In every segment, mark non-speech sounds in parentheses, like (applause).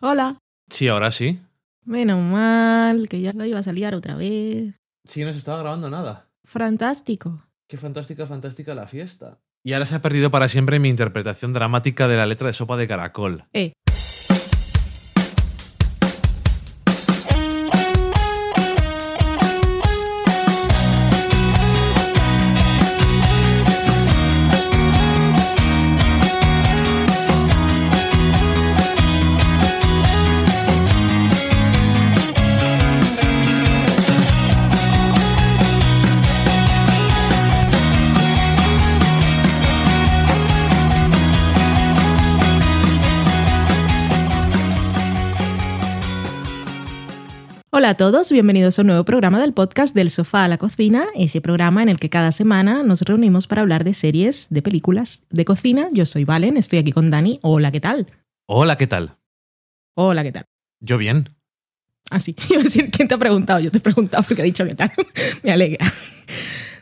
Hola. Sí, ahora sí. Menos mal, que ya la iba a salir otra vez. Sí, no se estaba grabando nada. Fantástico. Qué fantástica, fantástica la fiesta. Y ahora se ha perdido para siempre mi interpretación dramática de la letra de Sopa de Caracol. Eh, Hola a todos, bienvenidos a un nuevo programa del podcast Del Sofá a la Cocina, ese programa en el que cada semana nos reunimos para hablar de series, de películas, de cocina. Yo soy Valen, estoy aquí con Dani. Hola, ¿qué tal? Hola, ¿qué tal? Hola, ¿qué tal? Yo bien. Ah, sí, (laughs) iba a decir, ¿quién te ha preguntado? Yo te he preguntado porque ha dicho qué tal. (laughs) Me alegra.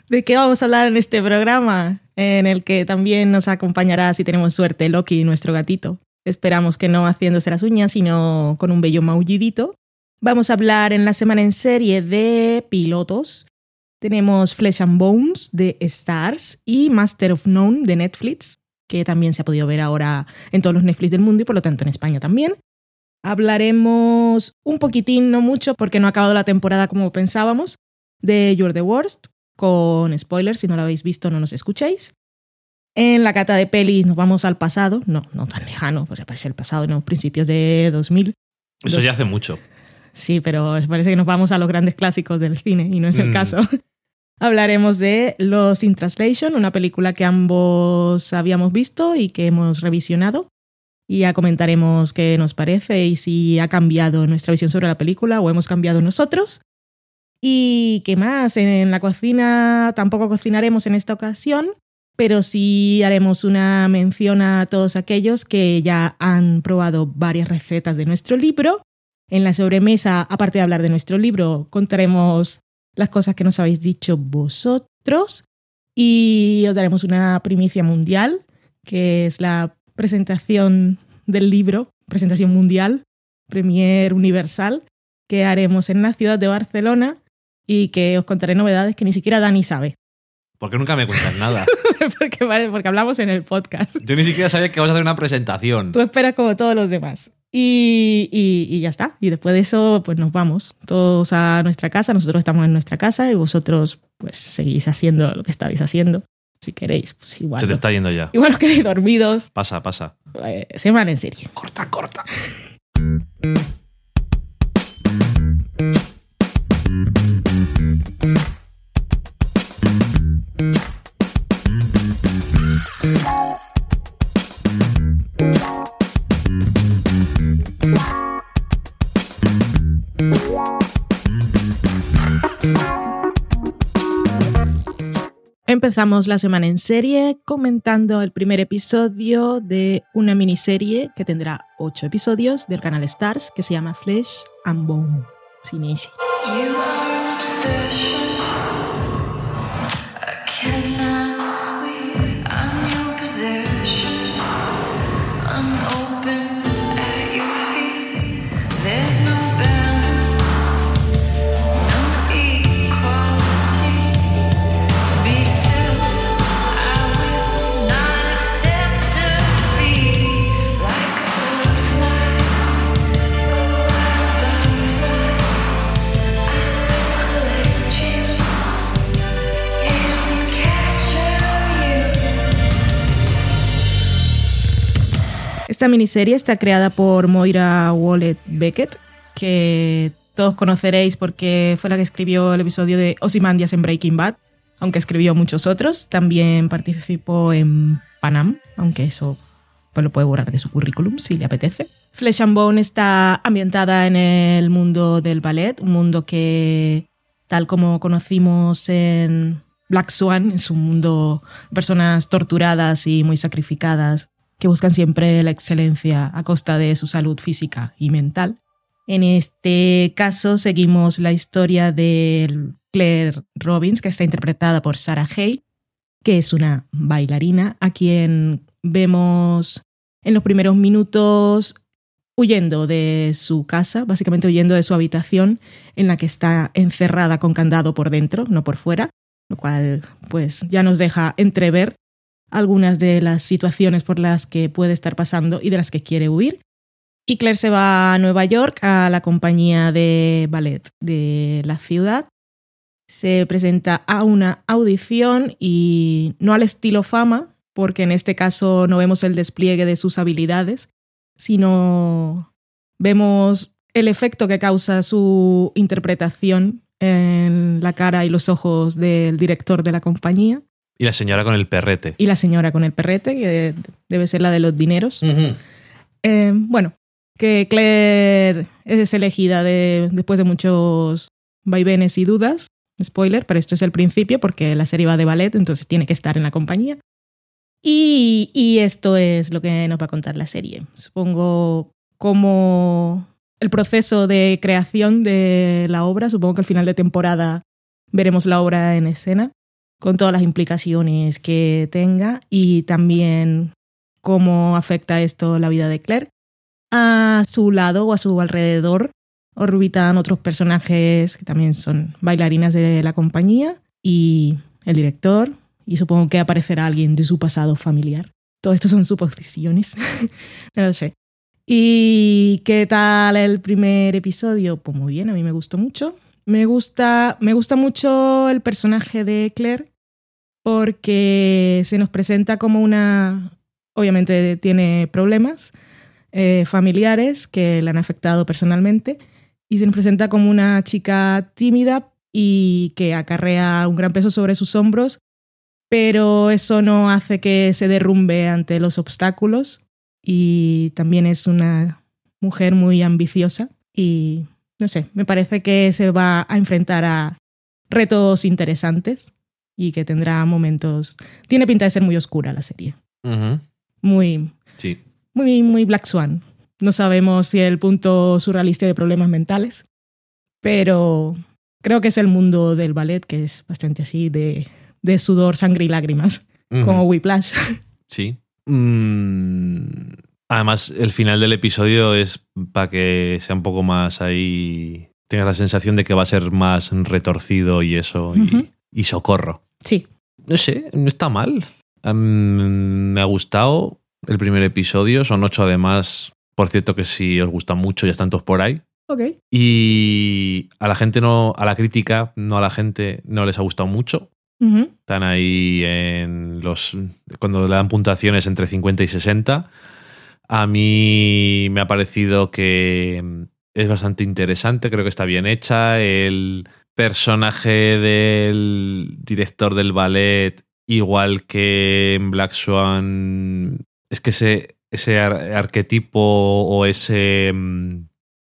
¿De qué vamos a hablar en este programa? En el que también nos acompañará, si tenemos suerte, Loki, nuestro gatito. Esperamos que no haciéndose las uñas, sino con un bello maullidito. Vamos a hablar en la semana en serie de pilotos. Tenemos Flesh and Bones de Stars y Master of None de Netflix, que también se ha podido ver ahora en todos los Netflix del mundo y por lo tanto en España también. Hablaremos un poquitín, no mucho, porque no ha acabado la temporada como pensábamos, de You're the Worst, con spoilers, si no lo habéis visto no nos escuchéis. En la cata de pelis nos vamos al pasado, no, no tan lejano, pues ya parece el pasado, no, principios de 2000. Eso ya hace mucho. Sí, pero parece que nos vamos a los grandes clásicos del cine y no es el Mm. caso. (laughs) Hablaremos de Los in Translation, una película que ambos habíamos visto y que hemos revisionado. Y ya comentaremos qué nos parece y si ha cambiado nuestra visión sobre la película o hemos cambiado nosotros. Y qué más, en la cocina tampoco cocinaremos en esta ocasión, pero sí haremos una mención a todos aquellos que ya han probado varias recetas de nuestro libro en la sobremesa, aparte de hablar de nuestro libro, contaremos las cosas que nos habéis dicho vosotros y os daremos una primicia mundial, que es la presentación del libro, presentación mundial, premier universal, que haremos en la ciudad de Barcelona y que os contaré novedades que ni siquiera Dani sabe, Porque nunca me cuentas nada. (laughs) porque, vale, porque hablamos en el podcast. Yo ni siquiera sabía que vas a hacer una presentación. Tú esperas como todos los demás. Y, y- y ya está. Y después de eso, pues nos vamos todos a nuestra casa. Nosotros estamos en nuestra casa y vosotros, pues seguís haciendo lo que estabais haciendo. Si queréis, pues igual. Se te está yendo ya. Igual os quedáis dormidos. Pasa, pasa. Eh, semana en serie. Corta, corta. Empezamos la semana en serie comentando el primer episodio de una miniserie que tendrá ocho episodios del canal Stars que se llama Flesh and Bone. Sin Esta miniserie está creada por Moira Wallet Beckett, que todos conoceréis porque fue la que escribió el episodio de Ozymandias en Breaking Bad, aunque escribió muchos otros. También participó en Panam, aunque eso pues lo puede borrar de su currículum si le apetece. Flesh and Bone está ambientada en el mundo del ballet, un mundo que, tal como conocimos en Black Swan, es un mundo de personas torturadas y muy sacrificadas que buscan siempre la excelencia a costa de su salud física y mental. En este caso seguimos la historia de Claire Robbins, que está interpretada por Sarah Hay, que es una bailarina a quien vemos en los primeros minutos huyendo de su casa, básicamente huyendo de su habitación en la que está encerrada con candado por dentro, no por fuera, lo cual pues ya nos deja entrever algunas de las situaciones por las que puede estar pasando y de las que quiere huir. Y Claire se va a Nueva York a la compañía de ballet de la ciudad. Se presenta a una audición y no al estilo fama, porque en este caso no vemos el despliegue de sus habilidades, sino vemos el efecto que causa su interpretación en la cara y los ojos del director de la compañía. Y la señora con el perrete. Y la señora con el perrete, que debe ser la de los dineros. Eh, bueno, que Claire es elegida de- después de muchos vaivenes y dudas. Spoiler, pero esto es el principio porque la serie va de ballet, entonces tiene que estar en la compañía. Y, y esto es lo que nos va a contar la serie. Supongo como el proceso de creación de la obra. Supongo que al final de temporada veremos la obra en escena con todas las implicaciones que tenga y también cómo afecta esto la vida de Claire. A su lado o a su alrededor orbitan otros personajes que también son bailarinas de la compañía y el director y supongo que aparecerá alguien de su pasado familiar. Todo esto son suposiciones, (laughs) no lo sé. ¿Y qué tal el primer episodio? Pues muy bien, a mí me gustó mucho. Me gusta, me gusta mucho el personaje de Claire porque se nos presenta como una... Obviamente tiene problemas eh, familiares que le han afectado personalmente y se nos presenta como una chica tímida y que acarrea un gran peso sobre sus hombros, pero eso no hace que se derrumbe ante los obstáculos y también es una mujer muy ambiciosa y no sé, me parece que se va a enfrentar a retos interesantes y que tendrá momentos... Tiene pinta de ser muy oscura la serie, muy, Sí. muy, muy Black Swan. No sabemos si el punto surrealista de problemas mentales, pero creo que es el mundo del ballet que es bastante así de, de sudor, sangre y lágrimas, Ujú. como Whiplash. (laughs) Sí. Mm, Además, el final del episodio es para que sea un poco más ahí. Tengas la sensación de que va a ser más retorcido y eso. y- socorro. Sí, No sé, no está mal. Me ha gustado el primer episodio. Son ocho además. Por cierto, que si os gusta mucho, ya están todos por ahí. ok. Y a la gente no, a la crítica, no a la gente, no les ha gustado mucho. Están ahí en los. cuando le dan puntuaciones entre 50 y 60. A mí me ha parecido que es bastante interesante, creo que está bien hecha. El personaje del director del ballet, igual que en Black Swan, es que ese, ese ar- arquetipo o ese. mm,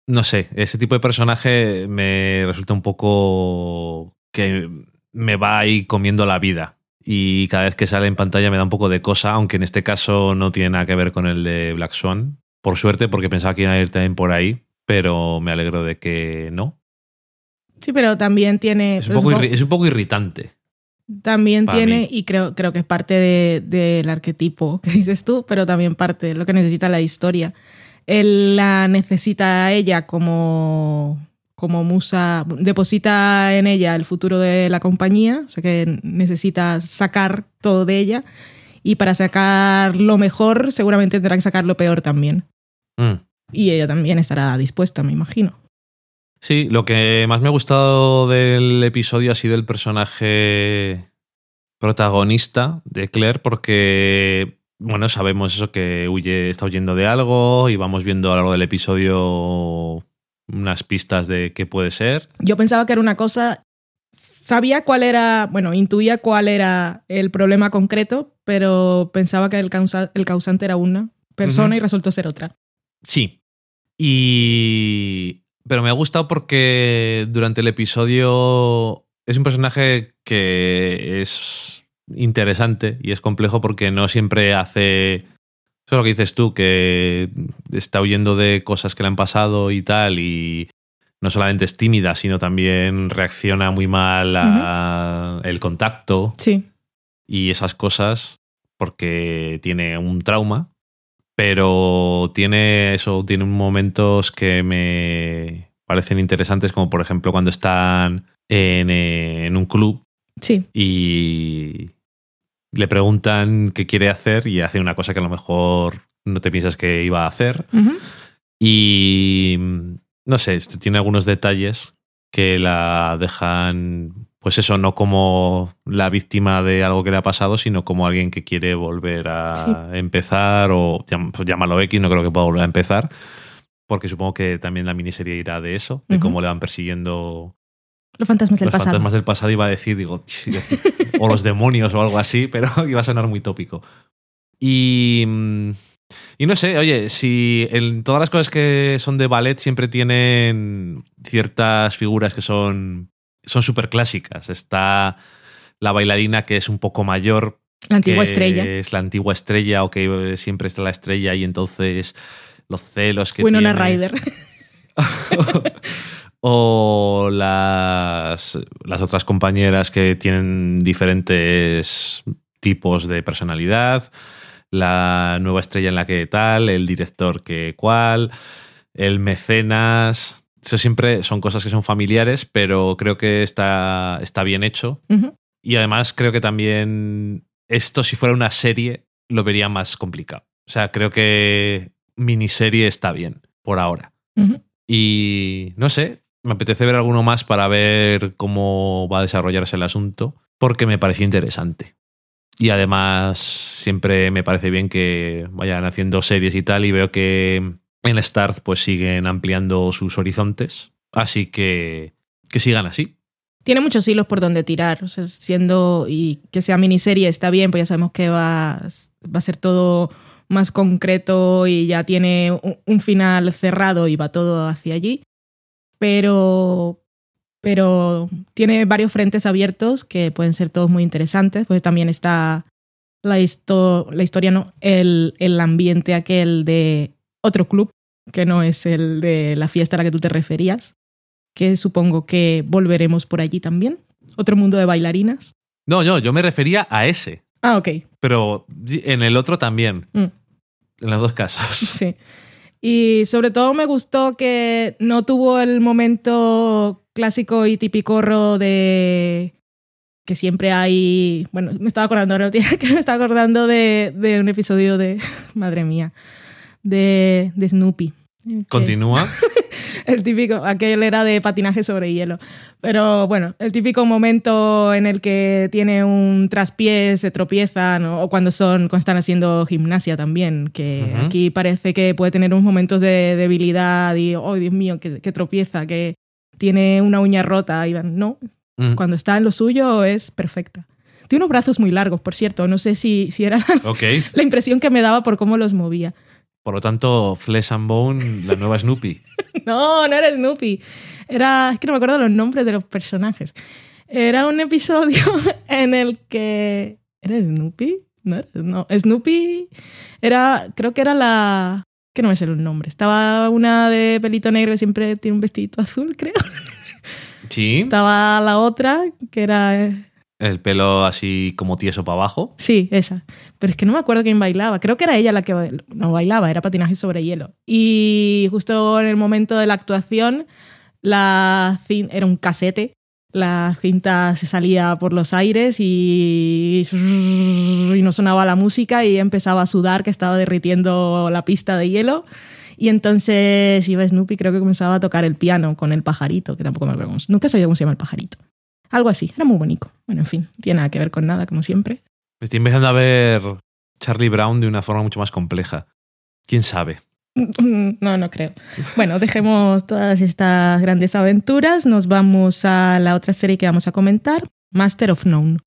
No sé, ese tipo de personaje me resulta un poco que me va ahí comiendo la vida. Y cada vez que sale en pantalla me da un poco de cosa, aunque en este caso no tiene nada que ver con el de Black Swan. Por suerte, porque pensaba que iba a ir también por ahí, pero me alegro de que no. Sí, pero también tiene... Es un poco, supongo- irri- es un poco irritante. También tiene, mí. y creo, creo que es parte de- del arquetipo (laughs) que dices tú, pero también parte de lo que necesita la historia. Él la necesita a ella como, como musa, deposita en ella el futuro de la compañía, o sea que necesita sacar todo de ella, y para sacar lo mejor seguramente tendrá que sacar lo peor también. Mm. Y ella también estará dispuesta, me imagino. Sí, lo que más me ha gustado del episodio ha sido el personaje protagonista de Claire, porque, bueno, sabemos eso que huye, está huyendo de algo y vamos viendo a lo largo del episodio unas pistas de qué puede ser. Yo pensaba que era una cosa, sabía cuál era, bueno, intuía cuál era el problema concreto, pero pensaba que el, causa- el causante era una persona y resultó ser otra. Sí. Y. Pero me ha gustado porque durante el episodio es un personaje que es interesante y es complejo porque no siempre hace. Eso es lo que dices tú, que está huyendo de cosas que le han pasado y tal, y no solamente es tímida, sino también reacciona muy mal a el contacto Sí, y esas cosas porque tiene un trauma, pero tiene eso, tiene momentos que me parecen interesantes, como por ejemplo cuando están en, eh, en un club Sí, y le preguntan qué quiere hacer y hace una cosa que a lo mejor no te piensas que iba a hacer. Y no sé, esto tiene algunos detalles que la dejan, pues eso, no como la víctima de algo que le ha pasado, sino como alguien que quiere volver a Sí. empezar o pues llámalo X, no creo que pueda volver a empezar. Porque supongo que también la miniserie irá de eso, de cómo le van persiguiendo los fantasmas del los pasado. fantasmas del pasado. Iba a decir, digo, o los demonios o algo así, (laughs) pero iba a sonar muy tópico. Y, mm, y no sé, oye, si en todas las cosas que son de ballet siempre tienen ciertas figuras que son son súper clásicas. Está la bailarina que es un poco mayor, La antigua que estrella. es la antigua estrella o que eh, siempre está la estrella y entonces los celos que Winona tiene. Ryder. (laughs) (laughs) o las, las otras compañeras que tienen diferentes tipos de personalidad, la nueva estrella en la que tal, el director que cual, el mecenas. Eso siempre son cosas que son familiares, pero creo que está, está bien hecho. Y además creo que también esto, si fuera una serie, lo vería más complicado. O sea, creo que miniserie está bien, por ahora. Y no sé, me apetece ver alguno más para ver cómo va a desarrollarse el asunto, porque me pareció interesante. Y además, siempre me parece bien que vayan haciendo series y tal, y veo que en Start pues siguen ampliando sus horizontes. Así que que sigan así. Tiene muchos hilos por donde tirar. O sea, siendo y que sea miniserie está bien, pues ya sabemos que va, va a ser todo más concreto y ya tiene un final cerrado y va todo hacia allí. Pero, pero tiene varios frentes abiertos que pueden ser todos muy interesantes. Pues también está la, histo- la historia, no, el, el ambiente aquel de otro club, que no es el de la fiesta a la que tú te referías que supongo que volveremos por allí también. Otro mundo de bailarinas. No, no, yo me refería a ese, Ah, ok. pero en el otro también, Mm, en los dos casos. (laughs) sí. Y sobre todo me gustó que no tuvo el momento clásico y tipicorro de que siempre hay. Bueno, me estaba acordando ahora, (laughs) tía, que me estaba acordando de, de un episodio de. (laughs) Madre mía. De, de Snoopy. Continúa. (laughs) El típico, aquel era de patinaje sobre hielo. Pero bueno, el típico momento en el que tiene un traspié, se tropiezan, o o cuando son, cuando están haciendo gimnasia también, que aquí parece que puede tener unos momentos de debilidad y, oh Dios mío, que, que tropieza, que tiene una uña rota. Y van, no, cuando está en lo suyo es perfecta. Tiene unos brazos muy largos, por cierto. No sé si, si era la impresión que me daba por cómo los movía. Por lo tanto, Flesh and Bone, la nueva Snoopy. (laughs) No, no era Snoopy. Era. Es que no me acuerdo los nombres de los personajes. Era un episodio (laughs) en el que. ¿Era Snoopy? No, no. Snoopy era. Creo que era la. Que no me sé el nombre. Estaba una de pelito negro que siempre tiene un vestidito azul, creo. Sí. Estaba la otra, que era. El pelo así como tieso para abajo. Sí, esa. Pero es que no me acuerdo quién bailaba. Creo que era ella la que no bailaba, era patinaje sobre hielo. Y justo en el momento de la actuación, la cin- era un casete. La cinta se salía por los aires y, no sonaba la música y empezaba a sudar que estaba derritiendo la pista de hielo. Y entonces iba Snoopy, creo que comenzaba a tocar el piano con el pajarito, que tampoco me acuerdo. Nunca sabía cómo se llama el pajarito. Algo así, era muy bonito. Bueno, en fin, tiene nada que ver con nada, como siempre. Estoy empezando a ver Charlie Brown de una forma mucho más compleja. ¿Quién sabe? (laughs) No, no creo. Bueno, dejemos todas estas grandes aventuras. Nos vamos a la otra serie que vamos a comentar, Master of None.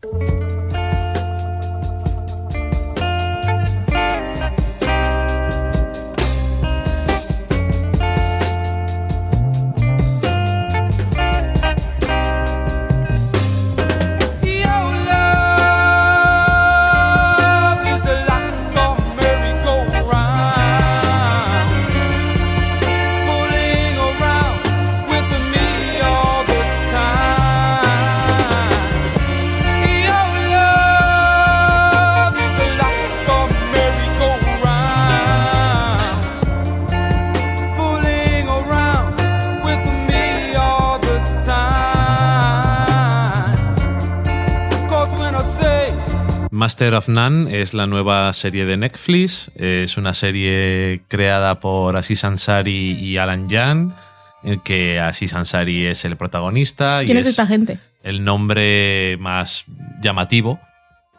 Master of None es la nueva serie de Netflix. Es una serie creada por Aziz Ansari y Alan Jan, en que Aziz Ansari es el protagonista. y ¿Quién es esta gente? el nombre más llamativo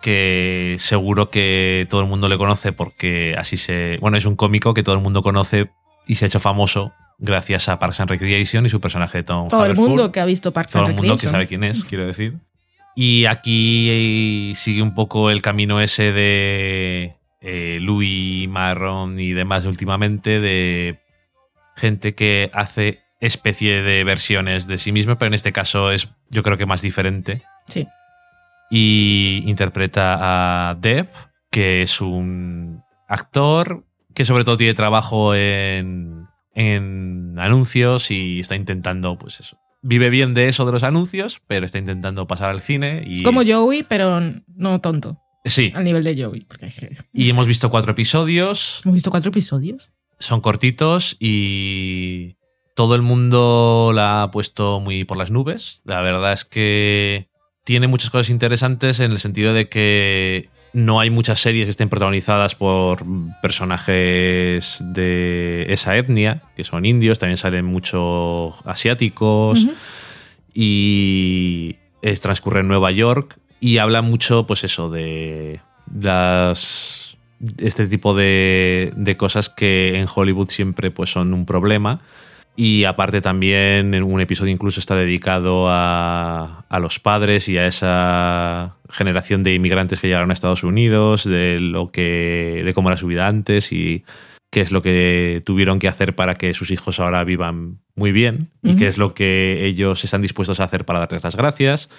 que seguro que todo el mundo le conoce porque así se... Bueno, es un cómico que todo el mundo conoce y se ha hecho famoso gracias a Parks and Recreation y su personaje de Tom Todo el mundo que ha visto Parks Todo and el mundo que Recreation. sabe quién es, quiero decir. Y aquí sigue un poco el camino ese de eh, Louis Marron y demás últimamente de gente que hace especie de versiones de sí mismo, pero en este caso es yo creo que más diferente. Sí. Y interpreta a Deb, que es un actor que sobre todo tiene trabajo en, en anuncios y está intentando, pues eso. Vive bien de eso de los anuncios, pero está intentando pasar al cine. Y, Es como Joey, pero no tonto. Sí, Al nivel de Joey. Porque y hemos visto cuatro episodios. hemos visto cuatro episodios. son cortitos y todo el mundo la ha puesto muy por las nubes. La verdad es que tiene muchas cosas interesantes en el sentido de que no hay muchas series que estén protagonizadas por personajes de esa etnia, que son indios, también salen muchos asiáticos y es, transcurre en Nueva York y habla mucho, pues eso, de las este tipo de, de cosas que en Hollywood siempre pues son un problema. Y aparte también en un episodio incluso está dedicado a, a los padres y a esa generación de inmigrantes que llegaron a Estados Unidos, de lo que. de cómo era su vida antes y qué es lo que tuvieron que hacer para que sus hijos ahora vivan muy bien y qué es lo que ellos están dispuestos a hacer para darles las gracias.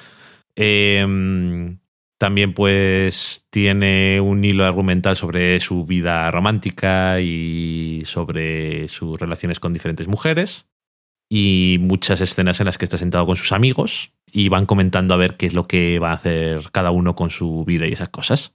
Em, también pues tiene un hilo argumental sobre su vida romántica y sobre sus relaciones con diferentes mujeres y muchas escenas en las que está sentado con sus amigos y van comentando a ver qué es lo que va a hacer cada uno con su vida y esas cosas.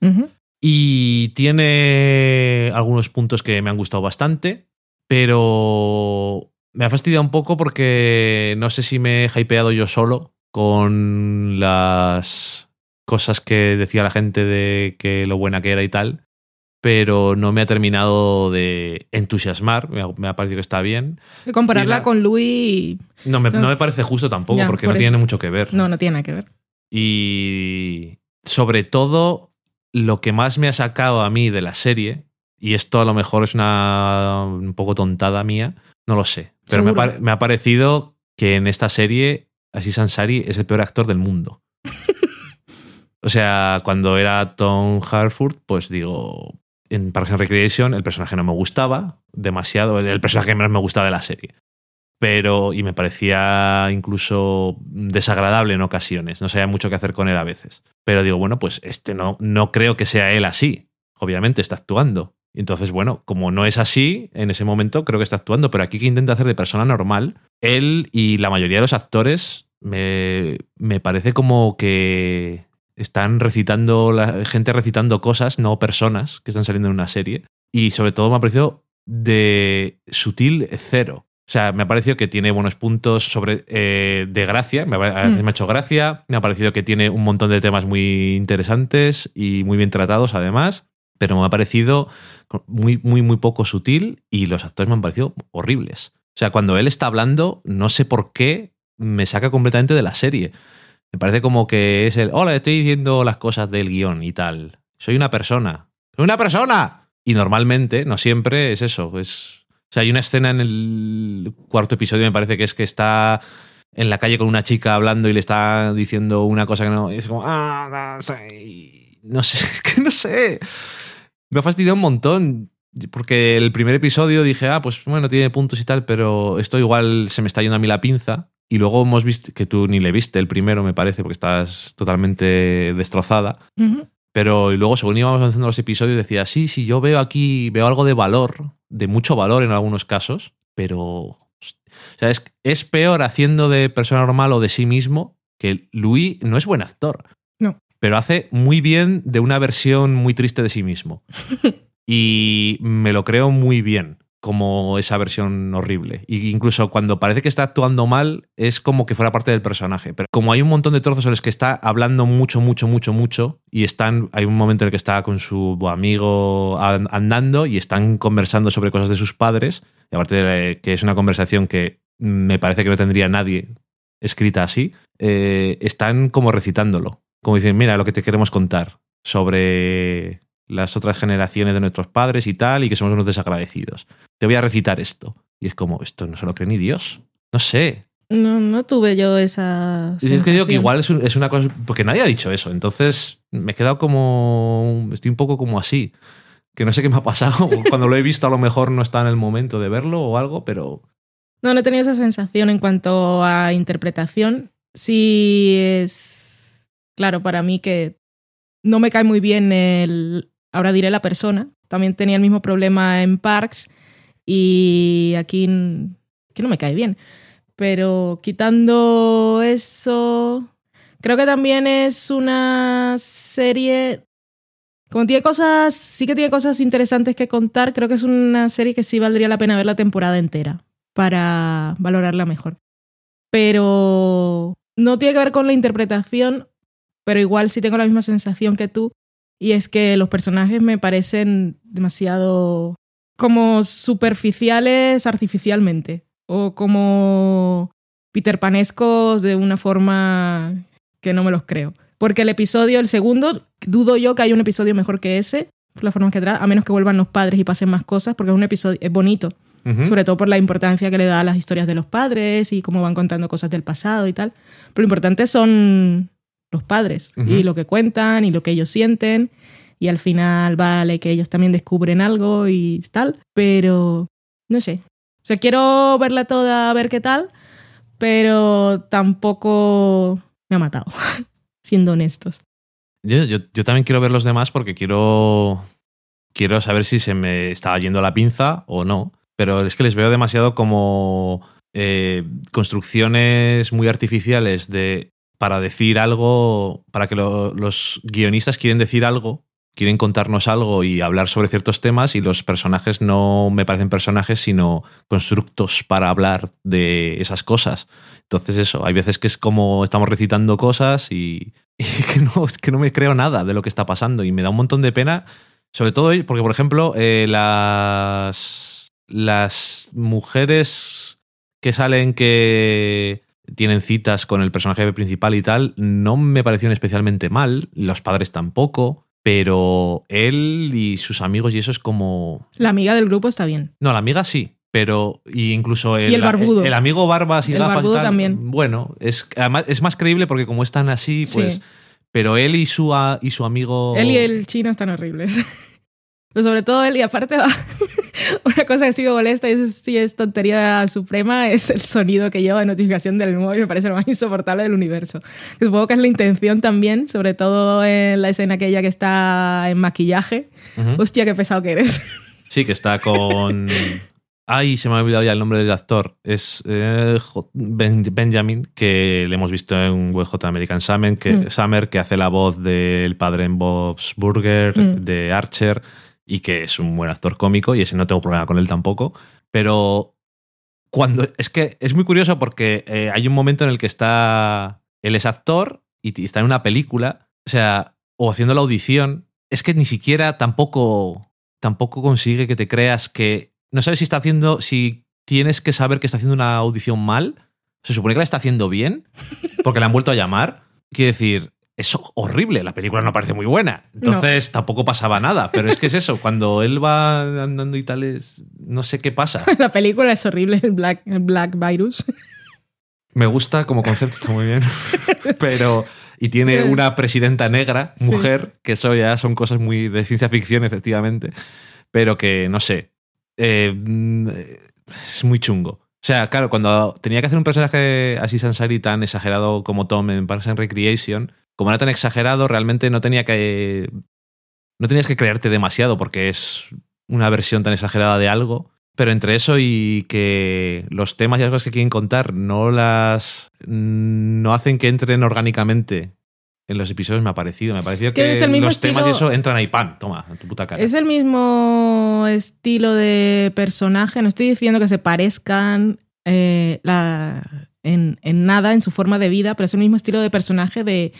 Y tiene algunos puntos que me han gustado bastante, pero me ha fastidiado un poco porque no sé si me he hypeado yo solo con las cosas que decía la gente de que lo buena que era y tal, pero no me ha terminado de entusiasmar, me ha, me ha parecido que está bien. Y compararla Y la- con Louis. No me, No. no me parece justo tampoco Ya, porque por no eso. tiene mucho que ver. No, no tiene nada que ver. Y sobre todo, lo que más me ha sacado a mí de la serie, y esto a lo mejor es una un poco tontada mía, no lo sé, pero me ha, me ha parecido que en esta serie Aziz Ansari es el peor actor del mundo. (laughs) o sea, cuando era Tom Harford, pues digo, en Parks and Recreation el personaje no me gustaba demasiado, el personaje menos me gustaba de la serie. Pero, y me parecía incluso desagradable en ocasiones, no sabía mucho qué hacer con él a veces. Pero digo, bueno, pues este no, no creo que sea él así. Obviamente está actuando. Entonces, bueno, como no es así, en ese momento creo que está actuando, pero aquí que intenta hacer de persona normal, él y la mayoría de los actores me, me parece como que están recitando, la gente recitando cosas, no personas que están saliendo en una serie. Y sobre todo me ha parecido de sutil cero. O sea, me ha parecido que tiene buenos puntos sobre eh, de gracia, me ha, Mm. me ha hecho gracia, me ha parecido que tiene un montón de temas muy interesantes y muy bien tratados además, pero me ha parecido muy, muy, muy poco sutil y los actores me han parecido horribles. O sea, cuando él está hablando, no sé por qué me saca completamente de la serie. Me parece como que es el, hola, estoy diciendo las cosas del guion y tal. Soy una persona. ¡Soy una persona! Y normalmente, no siempre, es eso. Es, o sea, hay una escena en el cuarto episodio, me parece que es que está en la calle con una chica hablando y le está diciendo una cosa que no. y es como, ah, no sé. No sé, (laughs) que no sé. Me ha fastidiado un montón. Porque el primer episodio dije, ah, pues bueno, tiene puntos y tal, pero esto igual se me está yendo a mí la pinza. Y luego hemos visto que tú ni le viste el primero, me parece, porque estás totalmente destrozada. Pero y luego, según íbamos avanzando los episodios, decía, sí, sí, yo veo aquí, veo algo de valor, de mucho valor en algunos casos, pero... O sea, es, es peor haciendo de persona normal o de sí mismo que Louis no es buen actor. No. Pero hace muy bien de una versión muy triste de sí mismo. (laughs) y me lo creo muy bien. Como esa versión horrible. Y incluso cuando parece que está actuando mal, es como que fuera parte del personaje. Pero como hay un montón de trozos en los que está hablando mucho, mucho, mucho, mucho, y están, hay un momento en el que está con su amigo an- andando y están conversando sobre cosas de sus padres, y aparte de que es una conversación que me parece que no tendría nadie escrita así, eh, están como recitándolo. Como dicen, mira lo que te queremos contar sobre las otras generaciones de nuestros padres y tal, y que somos unos desagradecidos. Te voy a recitar esto. Y es como, esto no se lo cree ni Dios. No sé. No, no tuve yo esa. Y es que digo que igual es, un- es una cosa. Porque nadie ha dicho eso. Entonces me he quedado como. Estoy un poco como así. Que no sé qué me ha pasado. (laughs) Cuando lo he visto, a lo mejor no está en el momento de verlo o algo, pero. No, no he tenido esa sensación en cuanto a interpretación. Sí es claro para mí que no me cae muy bien el, ahora diré la persona. También tenía el mismo problema en Parks y aquí, aquí no me cae bien. Pero quitando eso, creo que también es una serie... Como tiene cosas, sí que tiene cosas interesantes que contar, creo que es una serie que sí valdría la pena ver la temporada entera para valorarla mejor. Pero no tiene que ver con la interpretación, pero igual sí tengo la misma sensación que tú, y es que los personajes me parecen demasiado como superficiales artificialmente, o como Peter Panescos de una forma que no me los creo. Porque el episodio, el segundo, dudo yo que hay un episodio mejor que ese, por la forma que trata, a menos que vuelvan los padres y pasen más cosas, porque es un episodio, es bonito, sobre todo por la importancia que le da a las historias de los padres y cómo van contando cosas del pasado y tal. Pero lo importante son los padres y lo que cuentan y lo que ellos sienten. Y al final vale que ellos también descubren algo y tal. Pero no sé. O sea, quiero verla toda ver qué tal, pero tampoco me ha matado, (laughs) siendo honestos. Yo, yo- también quiero ver los demás porque quiero. Quiero saber si se me está yendo la pinza o no. Pero es que les veo demasiado como eh, construcciones muy artificiales de. para decir algo. Para que lo- los guionistas quieren decir algo. Quieren contarnos algo y hablar sobre ciertos temas. Y los personajes no me parecen personajes, sino constructos para hablar de esas cosas. Entonces, eso, hay veces que es como estamos recitando cosas y, (laughs) que, no, que no me creo nada de lo que está pasando y me da un montón de pena, sobre todo porque, por ejemplo, eh, las, las mujeres que salen que tienen citas con el personaje principal y tal, no me parecieron especialmente mal, los padres tampoco, pero él y sus amigos y eso es como... La amiga del grupo está bien. No, la amiga sí, pero y incluso el, Y el barbudo. el amigo barbas y El gafas y barbudo tal, también. Bueno, es además es más creíble porque como están así, pues Sí. pero él y su a- y su amigo Él y el chino están horribles. (laughs) Pero sobre todo él, y aparte va, (laughs) (laughs) una cosa que sí me molesta, y eso sí es tontería suprema, es el sonido que lleva de notificación del móvil, me parece lo más (laughs) insoportable del universo. Supongo que es la intención también, sobre todo en la escena aquella que está en maquillaje. Ujú. Hostia, qué pesado que eres. (laughs) Sí, que está con Ay, se me ha olvidado ya el nombre del actor. Es eh, Ben- Benjamin, que le hemos visto en Hot American Summer que, Mm. Summer, que hace la voz del padre en Bob's Burger, Mm. de Archer, y que es un buen actor cómico, y ese no tengo problema con él tampoco. Pero cuando. Es que es muy curioso porque eh, hay un momento en el que está. Él es actor y está en una película, o sea, o haciendo la audición. Es que ni siquiera tampoco. Tampoco consigue que te creas que. No sabes si está haciendo. Si tienes que saber que está haciendo una audición mal. Se supone que la está haciendo bien. Porque la han vuelto a llamar. Quiere decir, es horrible. La película no parece muy buena. Entonces tampoco pasaba nada. Pero es que es eso. Cuando él va andando y tal, es, no sé qué pasa. (laughs) La película es horrible, el Black, el Black Virus. Me gusta como concepto, está muy bien. (laughs) Pero. Y tiene una presidenta negra, Sí. mujer, que eso ya son cosas muy de ciencia ficción, efectivamente. Pero que, no sé. eh, es muy chungo. O sea, claro, cuando tenía que hacer un personaje así Sansari tan exagerado como Tom en Parks and Recreation, como era tan exagerado, realmente no tenía que. No tenías que creerte demasiado porque es una versión tan exagerada de algo. Pero entre eso y que los temas y las cosas que quieren contar no las. no hacen que entren orgánicamente en los episodios me ha parecido. Me ha parecido Que los temas y eso entran ahí, pan, toma, en tu puta cara. Es el mismo estilo de personaje. No estoy diciendo que se parezcan eh, la- en, en nada en su forma de vida, pero es el mismo estilo de personaje de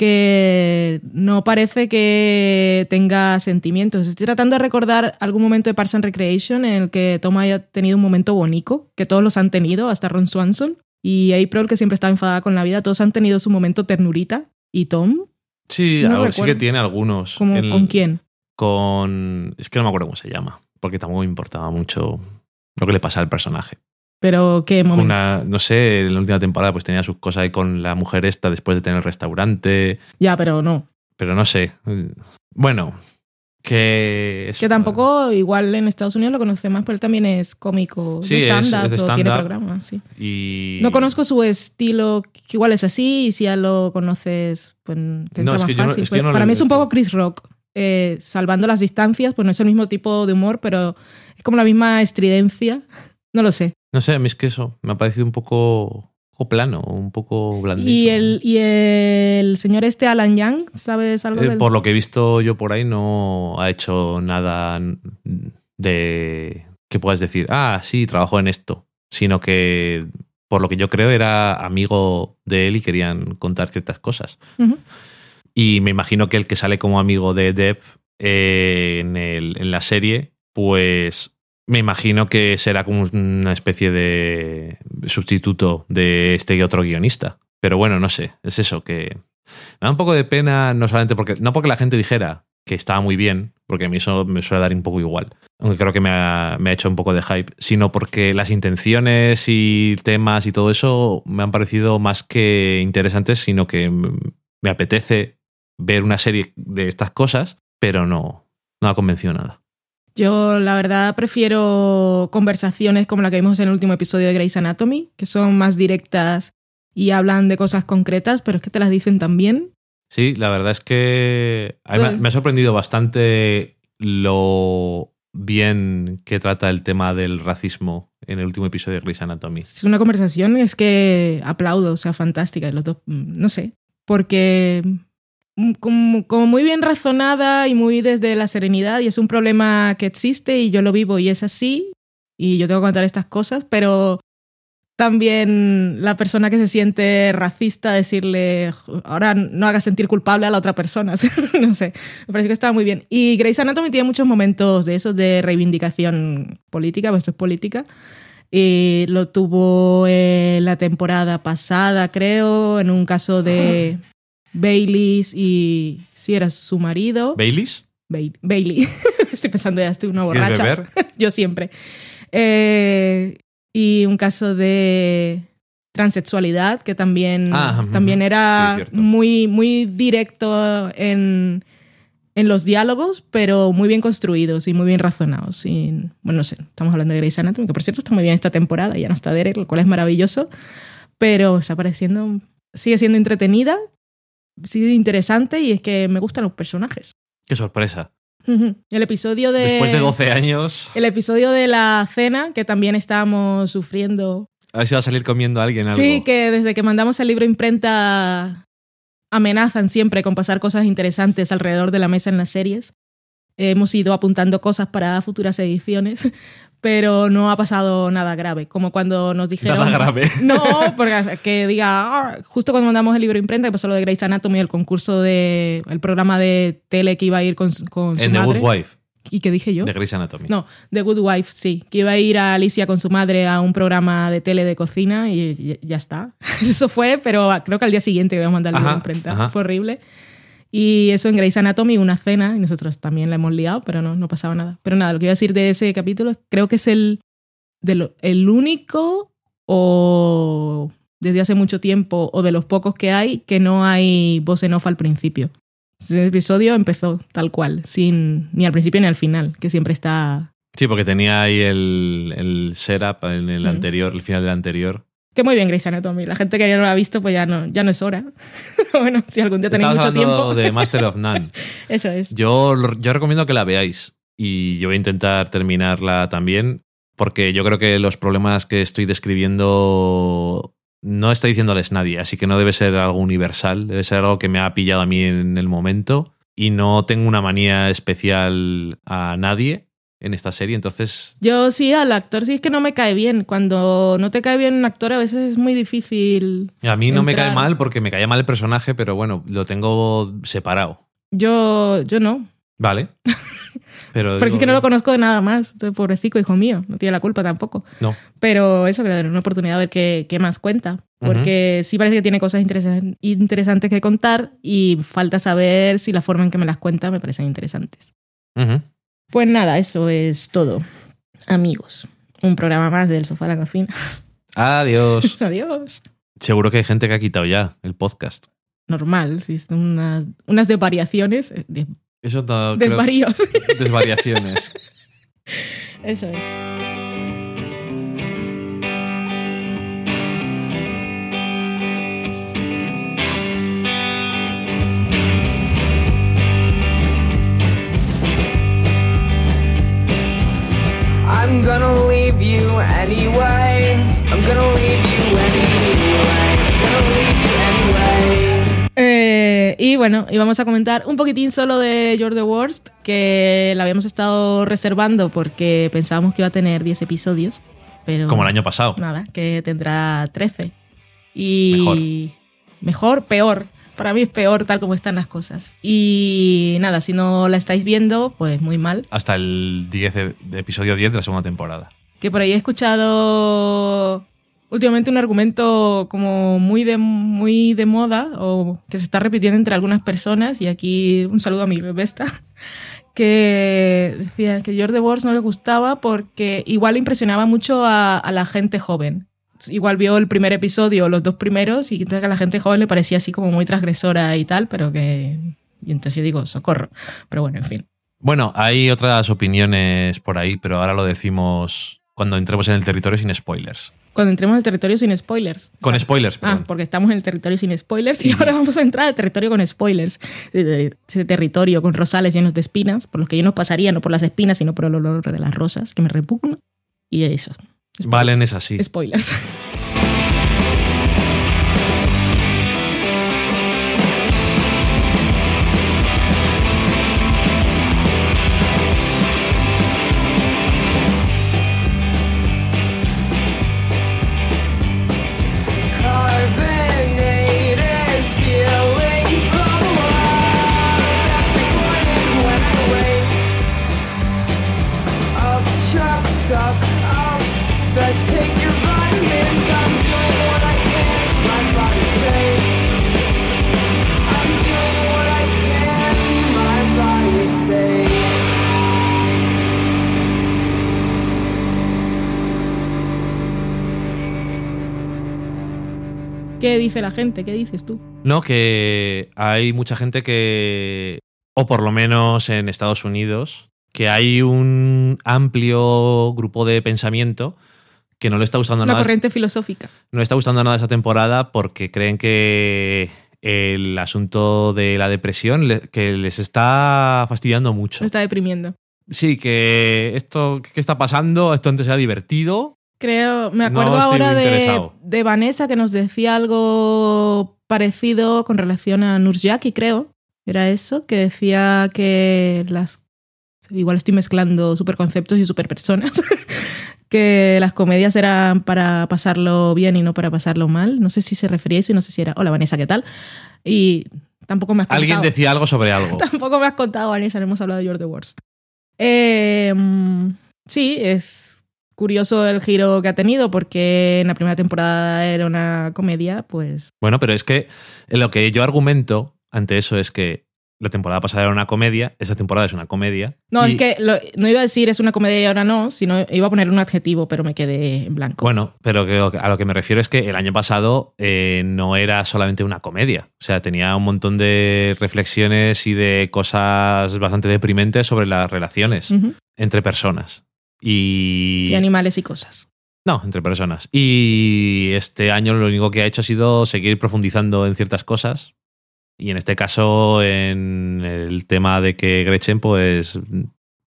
que no parece que tenga sentimientos. Estoy tratando de recordar algún momento de Parks and Recreation en el que Tom haya tenido un momento bonito, que todos los han tenido, hasta Ron Swanson. Y April, que siempre estaba enfadada con la vida, todos han tenido su momento ternurita. ¿Y Tom? Sí, no ahora sí que tiene algunos. ¿Cómo- El- ¿Con quién? Con. Es que no me acuerdo cómo se llama, porque tampoco me importaba mucho lo que le pasa al personaje. Pero qué momento. Una, no sé, en la última temporada pues tenía sus cosas ahí con la mujer esta después de tener el restaurante, Ya, pero no. pero no sé. Bueno, que... es- Que tampoco, igual en Estados Unidos lo conoce más, pero él también es cómico Sí, de stand-up tiene programas, sí. Y... No conozco su estilo, que igual es así, y si ya lo conoces, pues te No, es más no- fácil. es que yo Pero no Para mí es un poco Chris Rock, eh, salvando las distancias, pues no es el mismo tipo de humor, pero es como la misma estridencia. (laughs) No lo sé. No sé, a mí es que eso me ha parecido un poco, plano, un poco blandito. Y el, y el señor este Alan Young, ¿sabes algo Eh, del por lo que he visto yo por ahí, no ha hecho nada de que puedas decir, ah, sí, trabajó en esto, sino que por lo que yo creo era amigo de él y querían contar ciertas cosas. Y me imagino que el que sale como amigo de Dev eh, en, el- en la serie, pues me imagino que será como una especie de sustituto de este otro guionista. Pero bueno, no sé, es eso, que me da un poco de pena, no solamente porque, no porque la gente dijera que estaba muy bien, porque a mí eso me suele dar un poco igual, aunque creo que me ha, me ha hecho un poco de hype, sino porque las intenciones y temas y todo eso me han parecido más que interesantes, sino que me apetece ver una serie de estas cosas, pero no, no ha convencido nada. Yo, la verdad, prefiero conversaciones como la que vimos en el último episodio de Grey's Anatomy, que son más directas y hablan de cosas concretas, pero es que te las dicen también. Sí, la verdad es que me me ha sorprendido bastante lo bien que trata el tema del racismo en el último episodio de Grey's Anatomy. Es una conversación, es que aplaudo, o sea, fantástica. Los dos, mm, no sé, porque como, muy bien razonada y muy desde la serenidad, y es un problema que existe y yo lo vivo y es así, y yo tengo que contar estas cosas, pero también la persona que se siente racista decirle ahora no hagas sentir culpable a la otra persona (laughs) no sé me parece que estaba muy bien. Y Grey's Anatomy tiene muchos momentos de esos de reivindicación política pues esto es política y lo tuvo en la temporada pasada creo en un caso de Baileys y si era su marido ¿Baileys? Bailey, Bailey. (laughs) estoy pensando ya estoy una ¿Quieres borracha beber? (laughs) yo siempre. Eh, y un caso de transexualidad que también, Ah, también era Sí, muy, muy directo en, en los diálogos, pero muy bien construidos y muy bien razonados. Y, bueno, no sé, estamos hablando de Grey's Anatomy, que por cierto está muy bien esta temporada, ya no está Derek, lo cual es maravilloso, pero está pareciendo, sigue siendo entretenida, sigue interesante y es que me gustan los personajes. Qué sorpresa. El episodio de... Después de 12 años, El episodio de la cena, que también estábamos sufriendo. a ver si va a salir comiendo alguien algo. Sí, que desde que mandamos el libro imprenta amenazan siempre con pasar cosas interesantes alrededor de la mesa en las series. Hemos ido apuntando cosas para futuras ediciones, pero no ha pasado nada grave, como cuando nos dijeron... Nada grave. (laughs) No, porque que diga, "Ah", justo cuando mandamos el libro a imprenta, que pasó lo de Grey's Anatomy, el concurso de, el programa de tele que iba a ir con, su- con su En The madre. Good Wife, ¿Y qué dije yo? de Grey's Anatomy. No, The Good Wife, sí. Que iba a ir a Alicia con su madre a un programa de tele de cocina y ya, ya está. (laughs) Eso fue, pero creo que al día siguiente iba a mandar el libro a imprenta. ajá. Fue horrible. Y eso en Grey's Anatomy, una cena, y nosotros también la hemos liado, pero no, no pasaba nada. Pero nada, lo que iba a decir de ese capítulo, creo que es el, de lo- el único o desde hace mucho tiempo o de los pocos que hay que no hay voz en off al principio. El episodio empezó tal cual, sin ni al principio ni al final, que siempre está Sí, porque tenía ahí el, el setup en el anterior, el final del anterior. Que muy bien Grey's Anatomy. La gente que ya no lo ha visto, pues ya no, ya no es hora. (laughs) bueno, si algún día tenéis mucho hablando tiempo. de (laughs) Master of None. Eso es. Yo, yo recomiendo que la veáis y yo voy a intentar terminarla también porque yo creo que los problemas que estoy describiendo no está diciéndoles nadie, así que no debe ser algo universal, debe ser algo que me ha pillado a mí en el momento y no tengo una manía especial a nadie en esta serie, entonces Yo sí, al actor sí es que no me cae bien. Cuando no te cae bien un actor a veces es muy difícil. a mí no me cae mal porque me caía mal el personaje, pero bueno, lo tengo separado. Yo, yo no. Vale. (laughs) Pero Porque es que no lo conozco de nada más. Entonces, pobrecito, hijo mío. No tiene la culpa tampoco. No. Pero eso, que le daré una oportunidad a ver qué, qué más cuenta. Porque sí parece que tiene cosas interesan- interesantes que contar y falta saber si la forma en que me las cuenta me parecen interesantes. Ujú. Pues nada, eso es todo. Amigos, un programa más del Sofá a la Cocina. Adiós. (laughs) Adiós. Seguro que hay gente que ha quitado ya el podcast. Normal, sí, unas, unas desvariaciones, eh, de- Eso no, creo- desvaríos. desvariaciones. (laughs) Eso es. I'm gonna leave you anyway. I'm gonna leave you anyway. I'm gonna leave you anyway. Eh, y bueno, y vamos a comentar un poquitín solo de You're the Worst, que la habíamos estado reservando porque pensábamos que iba a tener 10 episodios, pero Como el año pasado. nada, que tendrá 13. Y mejor, peor. Para mí es peor tal como están las cosas. Y nada, si no la estáis viendo, pues muy mal. Hasta el 10 de- de episodio 10 de la segunda temporada. Que por ahí he escuchado últimamente un argumento como muy de, muy de moda o que se está repitiendo entre algunas personas. Y aquí un saludo a mi bebesta. (laughs) Que decía que George the Wars no le gustaba porque igual impresionaba mucho a, a la gente joven. Igual vio el primer episodio, los dos primeros, y entonces a la gente joven le parecía así como muy transgresora y tal, pero que. Y entonces yo digo, socorro. Pero bueno, en fin. Bueno, hay otras opiniones por ahí, pero ahora lo decimos cuando entremos en el territorio sin spoilers. Cuando entremos al territorio sin spoilers. Con sea, spoilers, Ah, perdón. porque estamos en el territorio sin spoilers y ahora vamos a entrar al territorio con spoilers. Ese territorio con rosales llenos de espinas, por los que yo no pasaría, no por las espinas, sino por el olor de las rosas, que me repugna. Y eso. Valen es así. Spoilers. (laughs) ¿Qué dice la gente? ¿Qué dices tú? No, que hay mucha gente que, o por lo menos en Estados Unidos, que hay un amplio grupo de pensamiento que no le está gustando Una nada. corriente filosófica. No le está gustando nada esta temporada porque creen que el asunto de la depresión le- que les está fastidiando mucho. Me está deprimiendo. Sí, que esto ¿qué está pasando? Esto antes era divertido. Creo, me acuerdo ahora de, de Vanessa que nos decía algo parecido con relación a Nurjaki, creo. Era eso, que decía que las. Igual estoy mezclando superconceptos y superpersonas. (laughs) que las comedias eran para pasarlo bien y no para pasarlo mal. No sé si se refería a eso y no sé si era. Hola Vanessa, ¿qué tal? Y tampoco me has contado. Alguien decía algo sobre algo. (laughs) Tampoco me has contado, Vanessa, no hemos hablado de You're the Worst. Eh, sí, es curioso el giro que ha tenido porque en la primera temporada era una comedia, pues Bueno, pero es que lo que yo argumento ante eso es que la temporada pasada era una comedia, esta temporada es una comedia. No, y- es que lo- no iba a decir es una comedia y ahora no, sino iba a poner un adjetivo, pero me quedé en blanco. Bueno, pero que- a lo que me refiero es que el año pasado eh, no era solamente una comedia. O sea, tenía un montón de reflexiones y de cosas bastante deprimentes sobre las relaciones Ujú. entre personas. Y. Y animales y cosas. No, entre personas. Y este año lo único que ha hecho ha sido seguir profundizando en ciertas cosas. Y en este caso, en el tema de que Gretchen, pues,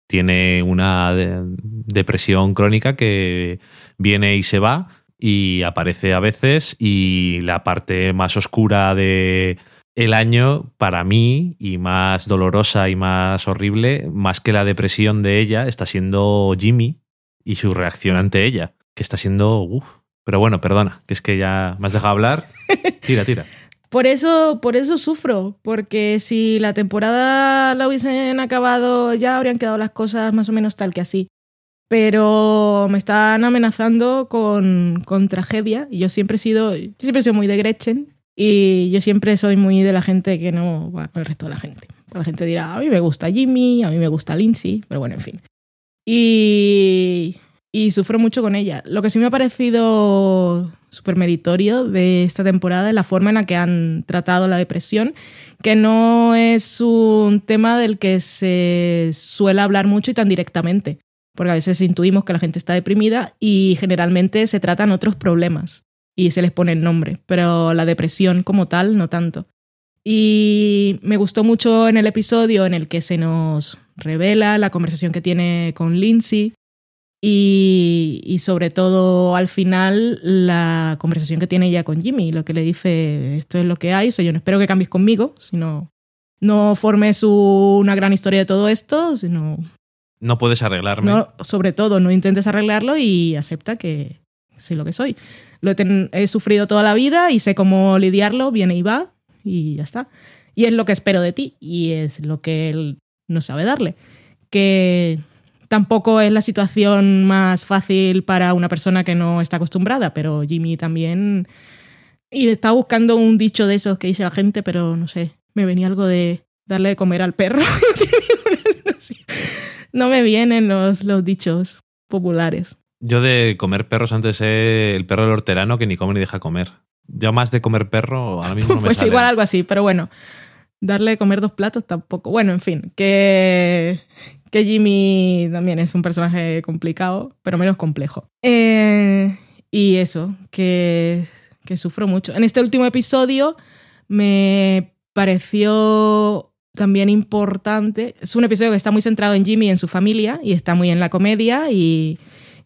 tiene una de- depresión crónica que viene y se va. y aparece a veces y la parte más oscura de el año para mí y más dolorosa y más horrible, más que la depresión de ella, está siendo Jimmy y su reacción ante ella, que está siendo... uf. Pero bueno, perdona, que es que ya me has dejado hablar. (laughs) Tira, tira. Por eso, por eso sufro, porque si la temporada la hubiesen acabado ya habrían quedado las cosas más o menos tal que así. Pero me están amenazando con, con tragedia y yo siempre he sido, yo siempre he muy de Gretchen y yo siempre soy muy de la gente que no va con el resto de la gente. La gente dirá, a mí me gusta Jimmy, a mí me gusta Lindsay, pero bueno, en fin. Y, y sufro mucho con ella. Lo que sí me ha parecido súper meritorio de esta temporada la forma en la que han tratado la depresión, que no es un tema del que se suele hablar mucho y tan directamente, porque a veces intuimos que la gente está deprimida y generalmente se tratan otros problemas y se les pone el nombre, pero la depresión como tal no tanto. Y me gustó mucho en el episodio en el que se nos revela la conversación que tiene con Lindsay y, y sobre todo al final la conversación que tiene ella con Jimmy, lo que le dice, esto es lo que hay, o sea, yo no espero que cambies conmigo, sino no formes una gran historia de todo esto, sino No puedes arreglarme. no, sobre todo no intentes arreglarlo y acepta que soy lo que soy. Lo he, ten- he sufrido toda la vida y sé cómo lidiarlo, viene y va y ya está. Y es lo que espero de ti y es lo que él no sabe darle. Que tampoco es la situación más fácil para una persona que no está acostumbrada, pero Jimmy también... Y estaba buscando un dicho de esos que dice la gente, pero no sé, me venía algo de darle de comer al perro. (laughs) no me vienen los, los dichos populares. Yo de comer perros antes sé el perro del hortelano que ni come ni deja comer. Yo más de comer perro ahora mismo no me (laughs) pues sale. igual algo así, pero bueno, darle de comer dos platos tampoco. Bueno, en fin, que, que Jimmy también es un personaje complicado, pero menos complejo. Eh, y eso, que, que sufro mucho. En este último episodio me pareció también importante. Es un episodio que está muy centrado en Jimmy y en su familia y está muy en la comedia y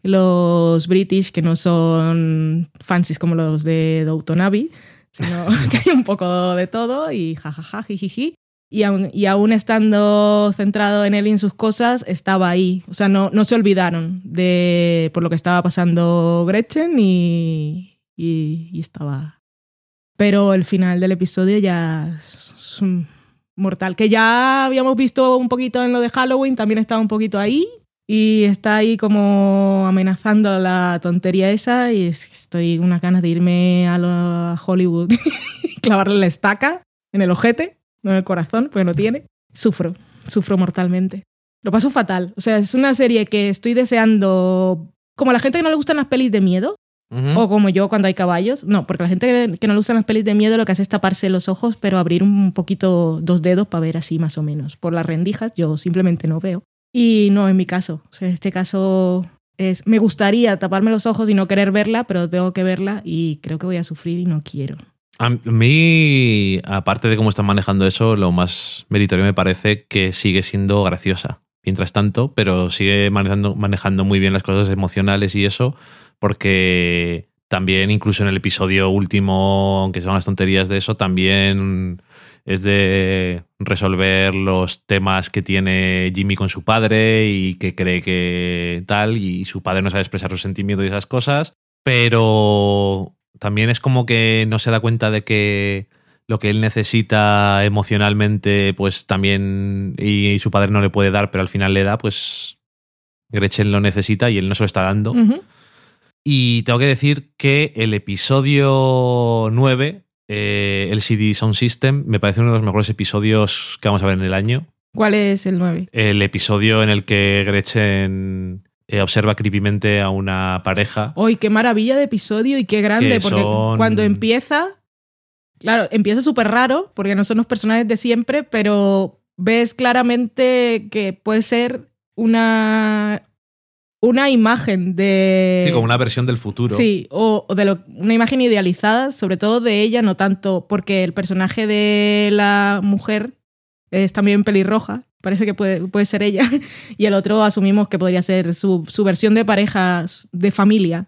los British que no son fancies como los de Downton Abbey, sino (laughs) que hay un poco de todo y jajaja, jijiji. Y aún, y aún estando centrado en él y en sus cosas, estaba ahí. O sea, no, no se olvidaron de por lo que estaba pasando Gretchen y, y, estaba. Pero el final del episodio ya es un mortal. Que ya habíamos visto un poquito en lo de Halloween, también estaba un poquito ahí. Y está ahí como amenazando la tontería esa. Y es que estoy unas ganas de irme a, a Hollywood (laughs) y clavarle la estaca en el ojete, no en el corazón, porque no tiene. Sufro, sufro mortalmente. Lo paso fatal. O sea, es una serie que estoy deseando. Como a la gente que no le gustan las pelis de miedo, o como yo cuando hay caballos. No, porque la gente que- que no le gustan las pelis de miedo lo que hace es taparse los ojos, pero abrir un poquito dos dedos para ver así más o menos. Por las rendijas yo simplemente no veo. Y no en mi caso. O sea, en este caso es, me gustaría taparme los ojos y no querer verla, pero tengo que verla y creo que voy a sufrir y no quiero. A mí, aparte de cómo están manejando eso, lo más meritorio me parece que sigue siendo graciosa. Mientras tanto, pero sigue manejando, manejando muy bien las cosas emocionales y eso, porque también, incluso en el episodio último, aunque son las tonterías de eso, también es de resolver los temas que tiene Jimmy con su padre y que cree que tal, y su padre no sabe expresar sus sentimientos y esas cosas, pero también es como que no se da cuenta de que lo que él necesita emocionalmente, pues también, y, su padre no le puede dar, pero al final le da, pues Gretchen lo necesita y él no se lo está dando. Y tengo que decir que el episodio 9, eh, el CD Sound System, me parece uno de los mejores episodios que vamos a ver en el año. ¿Cuál es el 9? El episodio en el que Gretchen eh, observa creepymente a una pareja. ¡Uy, qué maravilla de episodio y qué grande! Que Porque son- cuando empieza, claro, empieza súper raro, porque no son los personajes de siempre, pero ves claramente que puede ser una, una imagen de... Sí, como una versión del futuro. Sí, o, o de lo- una imagen idealizada, sobre todo de ella, no tanto porque el personaje de la mujer es también pelirroja, parece que puede, puede ser ella, (laughs) y el otro asumimos que podría ser su, su versión de pareja, de familia,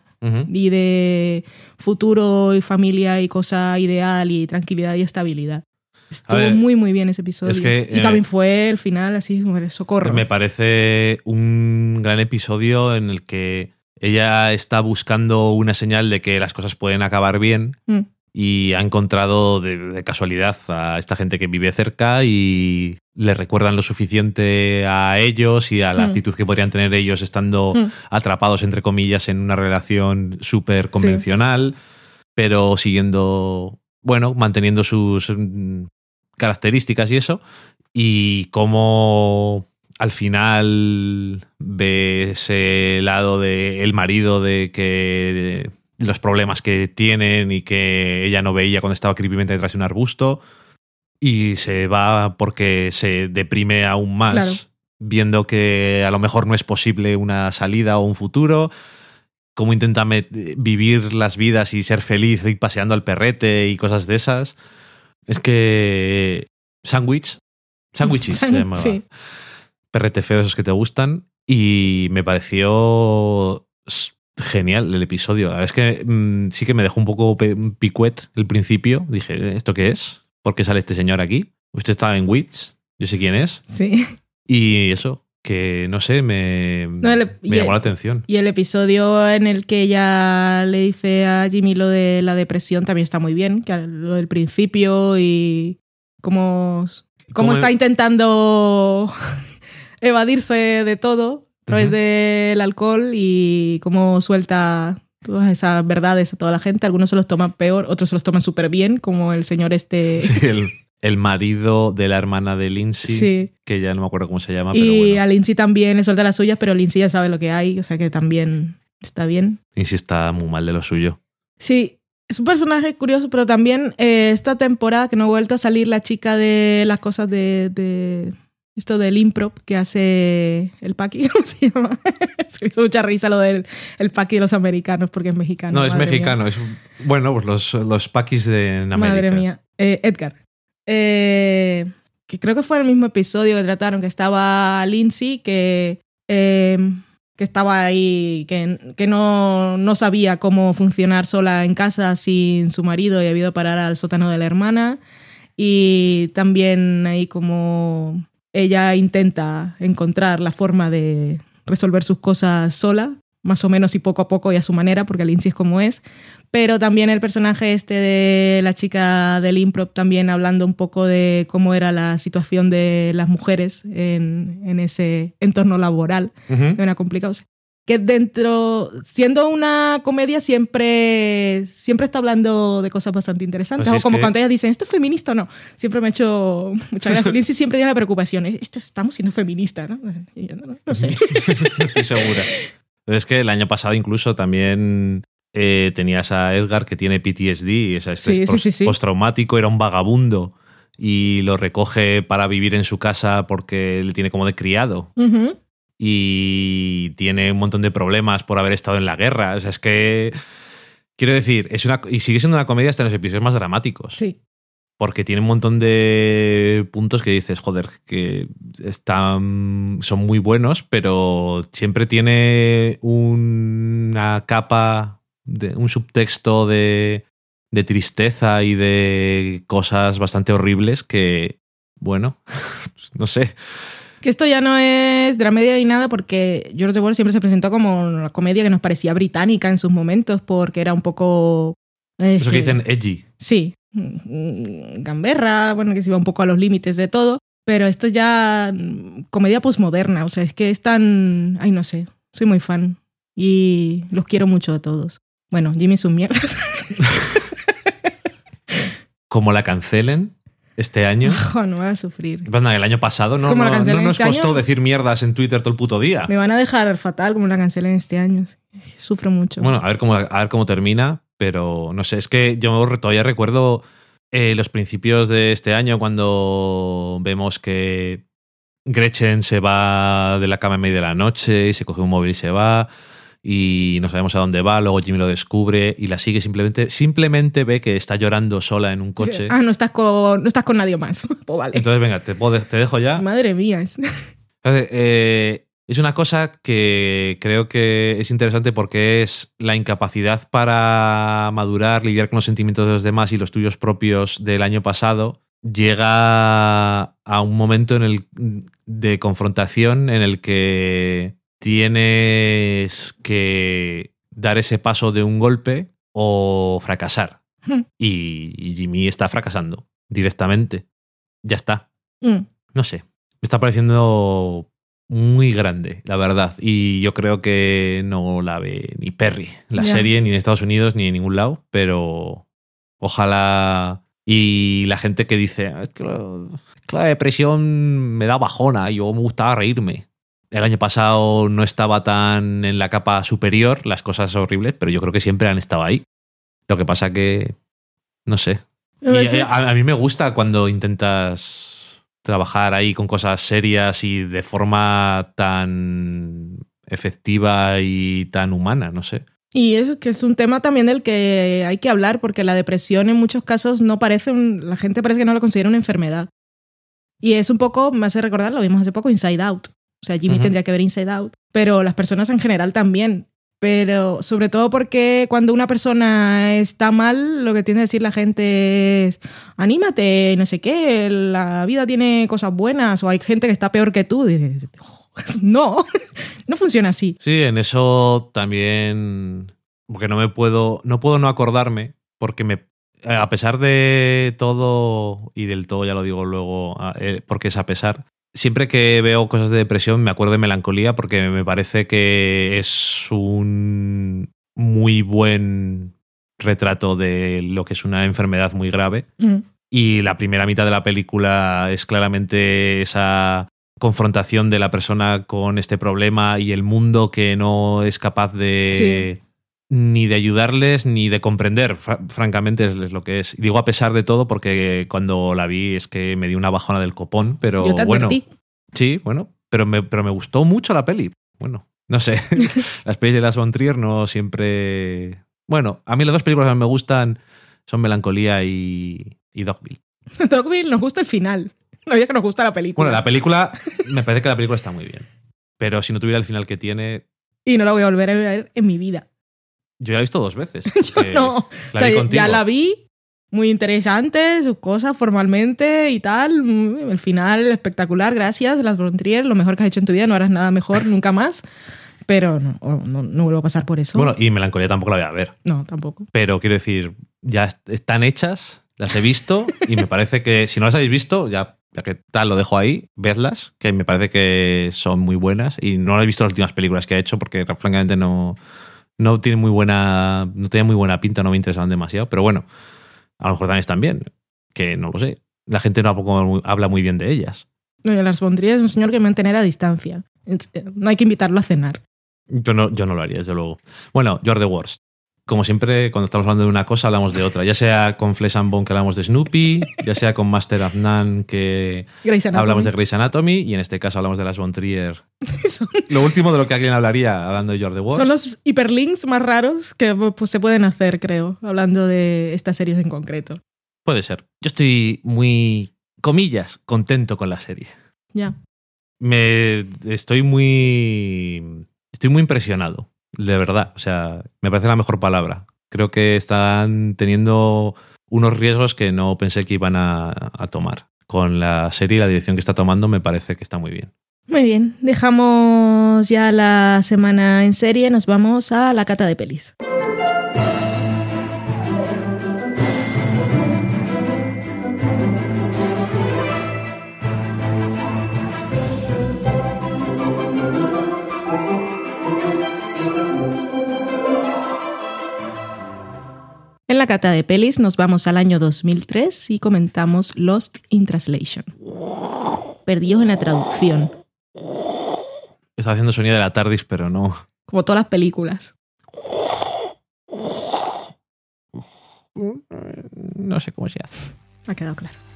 y de futuro y familia y cosa ideal y tranquilidad y estabilidad. Estuvo ver, muy, muy bien ese episodio. es que, y eh, también fue el final así, socorro. Me parece un gran episodio en el que ella está buscando una señal de que las cosas pueden acabar bien Mm. y ha encontrado de, de casualidad a esta gente que vive cerca y le recuerdan lo suficiente a ellos y a la Mm. actitud que podrían tener ellos estando Mm. atrapados, entre comillas, en una relación súper convencional, pero siguiendo, bueno, manteniendo sus mm, características y eso. Y cómo al final ve ese lado del el marido de que de los problemas que tienen y que ella no veía cuando estaba creepymente detrás de un arbusto y se va porque se deprime aún más Claro. viendo que a lo mejor no es posible una salida o un futuro cómo intenta vivir las vidas y ser feliz y paseando al perrete y cosas de esas es que sandwich sandwiches (laughs) se llamaba sí. perrete feo de esos que te gustan y me pareció genial el episodio. La verdad es que mm, sí que me dejó un poco picuet el principio. Dije, ¿esto qué es? ¿Por qué sale este señor aquí? Usted estaba en Wits, yo sé quién es. Sí. Y eso, que no sé, me, No, el- me llamó el- la atención. Y el episodio en el que ella le dice a Jimmy lo de la depresión también está muy bien, que lo del principio y cómo, cómo ¿Cómo está es? intentando (laughs) evadirse de todo a través del alcohol y cómo suelta todas esas verdades a toda la gente. Algunos se los toman peor, otros se los toman súper bien, como el señor este. (laughs) Sí, el, el marido de la hermana de Lindsay, Sí. que ya no me acuerdo cómo se llama, pero y bueno. a Lindsay también le suelta las suyas, pero Lindsay ya sabe lo que hay, o sea que también está bien. Lindsay está muy mal de lo suyo. Sí, es un personaje curioso, pero también eh, esta temporada que no ha vuelto a salir la chica de las cosas de, de esto del improv que hace el Paqui, (laughs) ¿cómo se llama? (laughs) Es que hizo mucha risa lo del el Paqui de los americanos porque es mexicano. No, es mía. mexicano. Es, bueno, pues los, los paquis de en América. Madre mía. Eh, Edgar. Eh, que creo que fue el mismo episodio que trataron, que estaba Lindsay, que, eh, que estaba ahí, que, que no, no sabía cómo funcionar sola en casa sin su marido y había ido a parar al sótano de la hermana. Y también ahí como ella intenta encontrar la forma de resolver sus cosas sola, más o menos y poco a poco y a su manera, porque Lindsay es como es. Pero también el personaje este de la chica del improv también hablando un poco de cómo era la situación de las mujeres en, en ese entorno laboral, que era complicado. O sea, que dentro, siendo una comedia, siempre, siempre está hablando de cosas bastante interesantes. Pues o como que- cuando ellas dicen, ¿esto es feminista o no? Siempre me ha hecho muchas gracias. (laughs) Lindsay siempre tiene la preocupación, esto estamos siendo feministas, ¿no? Y yo, no, no, no sé. (laughs) Estoy segura. Pero es que el año pasado incluso también eh, tenías a Edgar que tiene PTSD, o sea, este Sí, es sí, sí, postraumático, era un vagabundo y lo recoge para vivir en su casa porque le tiene como de criado Ujú. Y tiene un montón de problemas por haber estado en la guerra. O sea, es que quiero decir, es una y sigue siendo una comedia hasta en los episodios más dramáticos Sí. porque tiene un montón de puntos que dices, joder, que están, son muy buenos, pero siempre tiene una capa, de, un subtexto de, de tristeza y de cosas bastante horribles que, bueno, (laughs) no sé. Que esto ya no es dramedia ni nada porque George Orwell siempre se presentó como una comedia que nos parecía británica en sus momentos porque era un poco... eh, Eso que dicen edgy. Sí, gamberra, bueno, que se iba un poco a los límites de todo, pero esto ya mm, comedia posmoderna, o sea, es que es tan... Ay, no sé, soy muy fan y los quiero mucho a todos. Bueno, Jimmy sus mierdas. (laughs) Como la cancelen este año. (laughs) No voy a sufrir. Anda, El año pasado no, nos este costó año. decir mierdas en Twitter todo el puto día. Me van a dejar fatal como la cancelen este año. Sufro mucho. Bueno, a ver cómo, a ver cómo termina, pero no sé, es que yo todavía recuerdo eh, los principios de este año cuando vemos que Gretchen se va de la cama en medio de la noche y se coge un móvil y se va y no sabemos a dónde va, luego Jimmy lo descubre y la sigue simplemente, simplemente ve que está llorando sola en un coche. Ah, no estás con, no estás con nadie más. (laughs) Pues vale. Entonces, venga, te, puedo- te dejo ya. Madre mía. es- Entonces, eh, Es una cosa que creo que es interesante porque es la incapacidad para madurar, lidiar con los sentimientos de los demás y los tuyos propios del año pasado. Llega a un momento en el, de confrontación en el que tienes que dar ese paso de un golpe o fracasar. Hmm. Y, y Jimmy está fracasando directamente. Ya está. Mm. No sé. Me está pareciendo muy grande, la verdad. Y yo creo que no la ve ni Perry, la serie, ni en Estados Unidos, ni en ningún lado. Pero ojalá. Y la gente que dice, "Es que la, que la depresión me da bajona, yo me gustaba reírme. El año pasado no estaba tan en la capa superior, las cosas horribles, pero yo creo que siempre han estado ahí. Lo que pasa que, no sé, y a, a mí me gusta cuando intentas trabajar ahí con cosas serias y de forma tan efectiva y tan humana, no sé. Y eso que es un tema también del que hay que hablar, porque la depresión en muchos casos no parece, un- la gente parece que no lo considera una enfermedad. Y es un poco, me hace recordar, lo vimos hace poco, Inside Out. O sea, Jimmy tendría que ver Inside Out, pero las personas en general también. Pero sobre todo porque cuando una persona está mal, lo que tiende a decir la gente es, anímate, no sé qué, la vida tiene cosas buenas, o hay gente que está peor que tú. Y dices, (laughs) no, (laughs) no funciona así. Sí, en eso también, porque no me puedo, no puedo no acordarme, porque me, a pesar de todo, y del todo ya lo digo luego, a- eh, porque es a pesar, siempre que veo cosas de depresión me acuerdo de melancolía porque me parece que es un muy buen retrato de lo que es una enfermedad muy grave. Mm. Y la primera mitad de la película es claramente esa confrontación de la persona con este problema y el mundo que no es capaz de ni de ayudarles ni de comprender, fra- francamente es es lo que es. Digo a pesar de todo porque cuando la vi es que me dio una bajona del copón, pero Yo te bueno, sí, bueno, pero me, pero me gustó mucho la peli. Bueno, no sé, (laughs) las pelis de Las von Trier no siempre... Bueno, a mí las dos películas que me gustan son Melancolía y, y Dogville. (laughs) Dogville nos gusta el final. No había que nos gusta la película. Bueno, la película, (laughs) me parece que la película está muy bien. Pero si no tuviera el final que tiene, Y no la voy a volver a ver en mi vida. Yo ya la he visto dos veces. (laughs) Yo que no. La o sea, vi ya la vi, muy interesante, sus cosas formalmente y tal. Mm, El final espectacular, gracias, Las Frontier, lo mejor que has hecho en tu vida, no harás nada mejor nunca más. Pero no, oh, no, no vuelvo a pasar por eso. Bueno, y Melancolía tampoco la voy a ver. no, tampoco. Pero quiero decir, ya est- están hechas, las he visto y me parece que si no las habéis visto, ya, ya que tal, lo dejo ahí, vedlas, que me parece que son muy buenas. Y no he visto las últimas películas que ha hecho porque francamente no, no tiene muy buena, no tenía muy buena pinta, no me interesaban demasiado. Pero bueno, a lo mejor también están bien, que no lo sé. La gente no tampoco habla muy bien de ellas. No, yo Las Frontier es un señor que mantener a distancia. Eh, No hay que invitarlo a cenar. Yo no, yo no lo haría, desde luego. Bueno, You're the Worst. Como siempre, cuando estamos hablando de una cosa, hablamos de otra. Ya sea con Flesh and Bone, que hablamos de Snoopy, ya sea con Master of None, que hablamos de Grey's Anatomy, y en este caso hablamos de las Von Trier. (laughs) Son- Lo último de lo que alguien hablaría hablando de the Worst. Son los hiperlinks más raros que pues, se pueden hacer, creo, hablando de estas series en concreto. Puede ser. Yo estoy muy, comillas, contento con la serie. Ya. Me estoy muy. Estoy muy impresionado, de verdad. O sea, me parece la mejor palabra. Creo que están teniendo unos riesgos que no pensé que iban a, tomar. Con la serie y la dirección que está tomando, me parece que está muy bien. Muy bien, dejamos ya la semana en serie, nos vamos a la cata de pelis. En la cata de pelis nos vamos al año 2003 y comentamos Lost in Translation. Perdidos en la traducción, Está haciendo sonido de la TARDIS, pero no. como todas las películas. No sé cómo se hace. Ha quedado claro.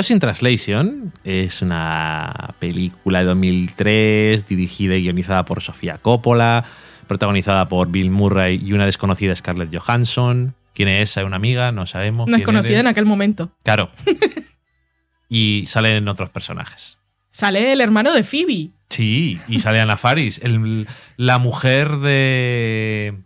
Lost in Translation es una película de 2003 dirigida y guionizada por Sofía Coppola, protagonizada por Bill Murray y una desconocida Scarlett Johansson. ¿Quién es? ¿Hay una amiga? No sabemos. No es conocida en aquel momento. Claro. (laughs) y salen otros personajes. Sale el hermano de Phoebe. Sí, y sale Ana Faris, el- la mujer de...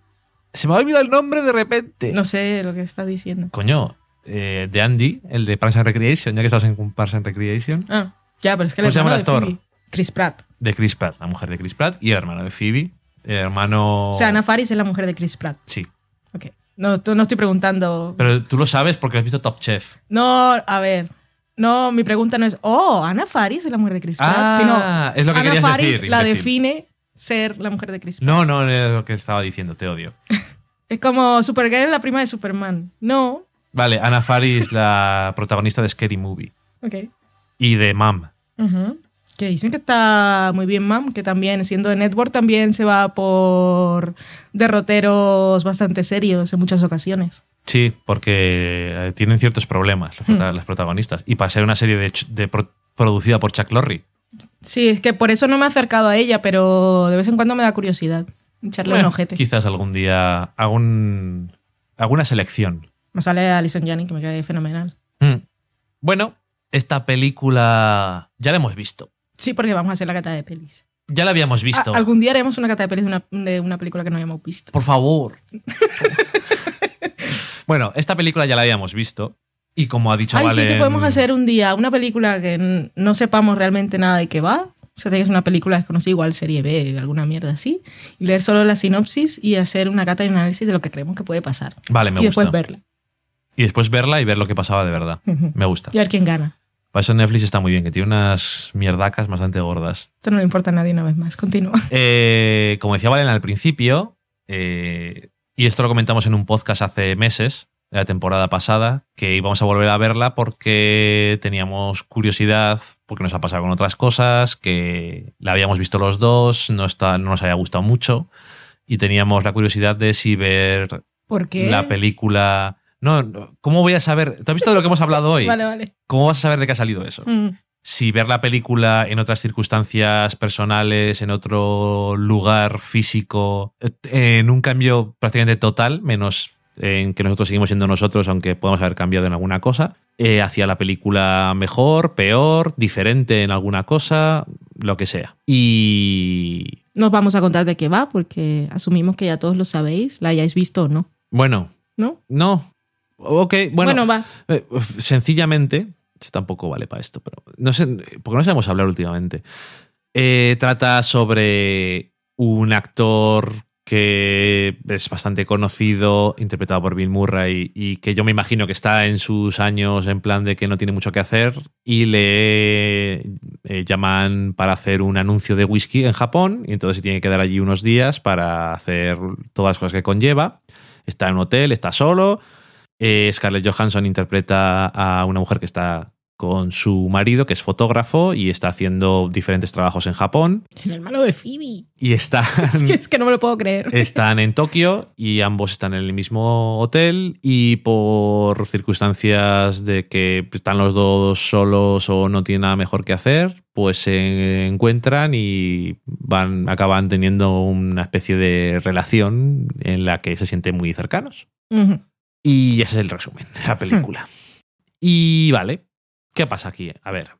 Se me ha olvidado el nombre de repente. No sé lo que estás diciendo. Coño, eh, de Andy, el de Parks and Recreation, ya que estamos en Parks and Recreation. Ah, ya, pero es que el ¿Cómo se llama hermano de? Phoebe. Chris Pratt. De Chris Pratt, la mujer de Chris Pratt, y el hermano de Phoebe. El hermano... O sea, Ana Faris es la mujer de Chris Pratt. Sí. Ok. No, tú no estoy preguntando. Pero tú lo sabes porque has visto Top Chef. No, a ver. No, mi pregunta no es, oh, Ana Faris es la mujer de Chris Pratt. Ah, sino, es lo que Ana Faris decir, la imbécil. define ser la mujer de Chris Pratt. No, no, es lo que estaba diciendo, te odio. (laughs) Es como Supergirl es la prima de Superman. No. Vale, Ana Faris, la protagonista de Scary Movie. Ok. Y de Mam. Que dicen que está muy bien, mam, que también, siendo de Network, también se va por derroteros bastante serios en muchas ocasiones. Sí, porque eh, tienen ciertos problemas Hmm. prota- las protagonistas. Y para ser una serie de, ch- de pro- producida por Chuck Lorre. Sí, es que por eso no me he acercado a ella, pero de vez en cuando me da curiosidad echarle un ojete. Quizás algún día algún, alguna selección. Me sale Alison Janney, que me cae fenomenal. Mm. Bueno, esta película ya la hemos visto. Sí, porque vamos a hacer la cata de pelis. Ya la habíamos visto. A- algún día haremos una cata de pelis de una, de una película que no hayamos visto. Por favor. (laughs) bueno, esta película ya la habíamos visto. Y como ha dicho Ay, Valen... sí que podemos hacer un día una película que no sepamos realmente nada de qué va. O sea, tienes una película desconocida, igual serie B, alguna mierda así. Y leer solo la sinopsis y hacer una cata y un análisis de lo que creemos que puede pasar. Vale, me y gusta. después verla. Y después verla y ver lo que pasaba de verdad. Me gusta. Y a ver quién gana. Para eso Netflix está muy bien, que tiene unas mierdacas bastante gordas. Esto no le importa a nadie una vez más. Continúa. Eh, como decía Valen al principio, eh, y esto lo comentamos en un podcast hace meses, de la temporada pasada, que íbamos a volver a verla porque teníamos curiosidad, porque nos ha pasado con otras cosas, que la habíamos visto los dos, no, está, no nos había gustado mucho, y teníamos la curiosidad de si ver ¿Por qué? la película... No, no, ¿cómo voy a saber? ¿Tú has visto de lo que hemos hablado hoy? Vale, vale. ¿Cómo vas a saber de qué ha salido eso? Mm. si ver la película en otras circunstancias personales, en otro lugar físico, en un cambio prácticamente total, menos en que nosotros seguimos siendo nosotros, aunque podamos haber cambiado en alguna cosa, eh, hacia la película mejor, peor, diferente en alguna cosa, lo que sea. Y Nos vamos a contar de qué va, porque asumimos que ya todos lo sabéis, la hayáis visto o no. bueno, ¿No? no. Ok, bueno, Bueno, va. Eh, sencillamente, tampoco vale para esto, pero no sé, porque no sabemos hablar últimamente. Eh, trata sobre un actor que es bastante conocido, interpretado por Bill Murray, y que yo me imagino que está en sus años en plan de que no tiene mucho que hacer, y le eh, llaman para hacer un anuncio de whisky en Japón, y entonces se tiene que quedar allí unos días para hacer todas las cosas que conlleva. Está en un hotel, está solo, eh, Scarlett Johansson interpreta a una mujer que está con su marido, que es fotógrafo, y está haciendo diferentes trabajos en Japón. El hermano de Phoebe. Y están, (laughs) Es que, es que no me lo puedo creer. están en Tokio y ambos están en el mismo hotel. Y por circunstancias de que están los dos solos o no tienen nada mejor que hacer, pues se encuentran y van, acaban teniendo una especie de relación en la que se sienten muy cercanos. Ujú. Y ese es el resumen de la película. Y vale, ¿qué pasa aquí? A ver,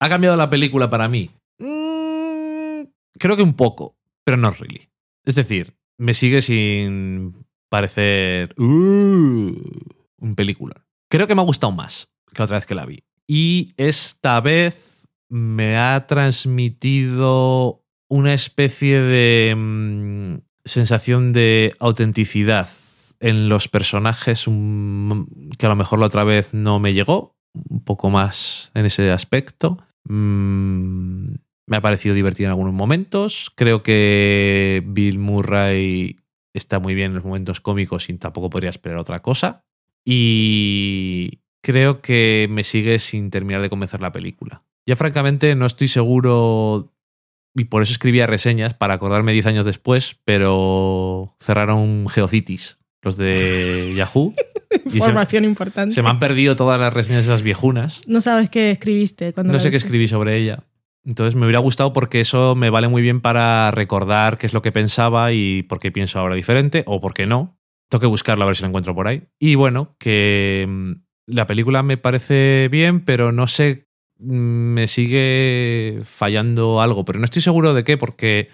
¿ha cambiado la película para mí? Mm, creo que un poco, pero no really. Es decir, me sigue sin parecer uh, un película. Creo que me ha gustado más que la otra vez que la vi. Y esta vez me ha transmitido una especie de mm, sensación de autenticidad en los personajes que a lo mejor la otra vez no me llegó, un poco más en ese aspecto. Mm, me ha parecido divertido en algunos momentos. Creo que Bill Murray está muy bien en los momentos cómicos y tampoco podría esperar otra cosa. Y creo que me sigue sin terminar de convencer la película. Ya francamente no estoy seguro y por eso escribía reseñas para acordarme 10 años después, pero cerraron Geocities los de Yahoo. (laughs) se, Información importante. se me han perdido todas las reseñas de esas viejunas. No sabes qué escribiste cuando No la sé qué escribí sobre ella. Entonces me hubiera gustado porque eso me vale muy bien para recordar qué es lo que pensaba y por qué pienso ahora diferente o por qué no. Tengo que buscarlo a ver si lo encuentro por ahí. Y bueno, que mm, la película me parece bien, pero no sé, mm, me sigue fallando algo. Pero no estoy seguro de qué, porque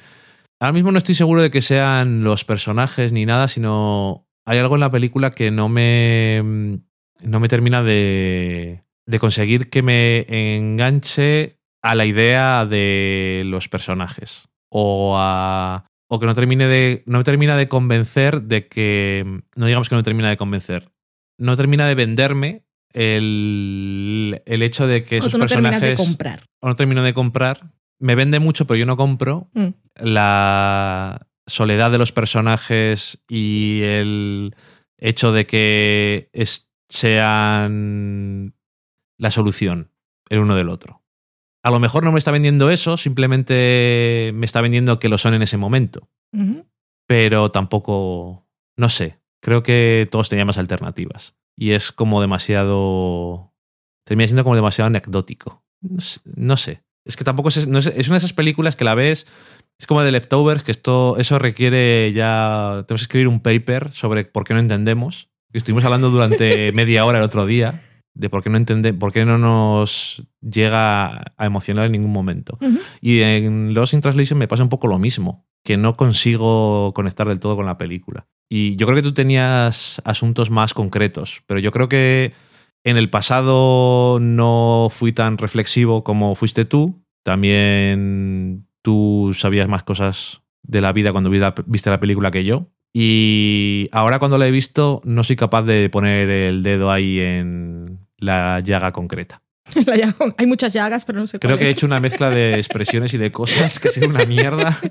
ahora mismo no estoy seguro de que sean los personajes ni nada, sino hay algo en la película que no me, mm, no me termina de, de conseguir que me enganche a la idea de los personajes o a o que no termine de no me termina de convencer de que no digamos que no me termina de convencer no termina de venderme el, el hecho de que O esos tú no terminas de personajes comprar. o no termino de comprar me vende mucho pero yo no compro Mm. la soledad de los personajes y el hecho de que es- sean la solución el uno del otro. A lo mejor no me está vendiendo eso, simplemente me está vendiendo que lo son en ese momento. Pero tampoco, no sé, creo que todos teníamos alternativas. Y es como demasiado... Termina siendo como demasiado anecdótico. No sé. no sé. Es que tampoco es, no es, es una de esas películas que la ves es como de Leftovers, que esto, eso requiere ya. Tenemos que escribir un paper sobre por qué no entendemos. Estuvimos hablando durante (laughs) media hora el otro día de por qué no entende, por qué no nos llega a emocionar en ningún momento. Y en Lost in Translation me pasa un poco lo mismo, que no consigo conectar del todo con la película. Y yo creo que tú tenías asuntos más concretos, pero yo creo que en el pasado no fui tan reflexivo como fuiste tú. También tú sabías más cosas de la vida cuando viste la película que yo. Y ahora cuando la he visto no soy capaz de poner el dedo ahí en la llaga concreta. (laughs) La llaga- Hay muchas llagas, pero no sé Creo cuál que he hecho una mezcla de expresiones y de cosas que ha sido una mierda. (laughs)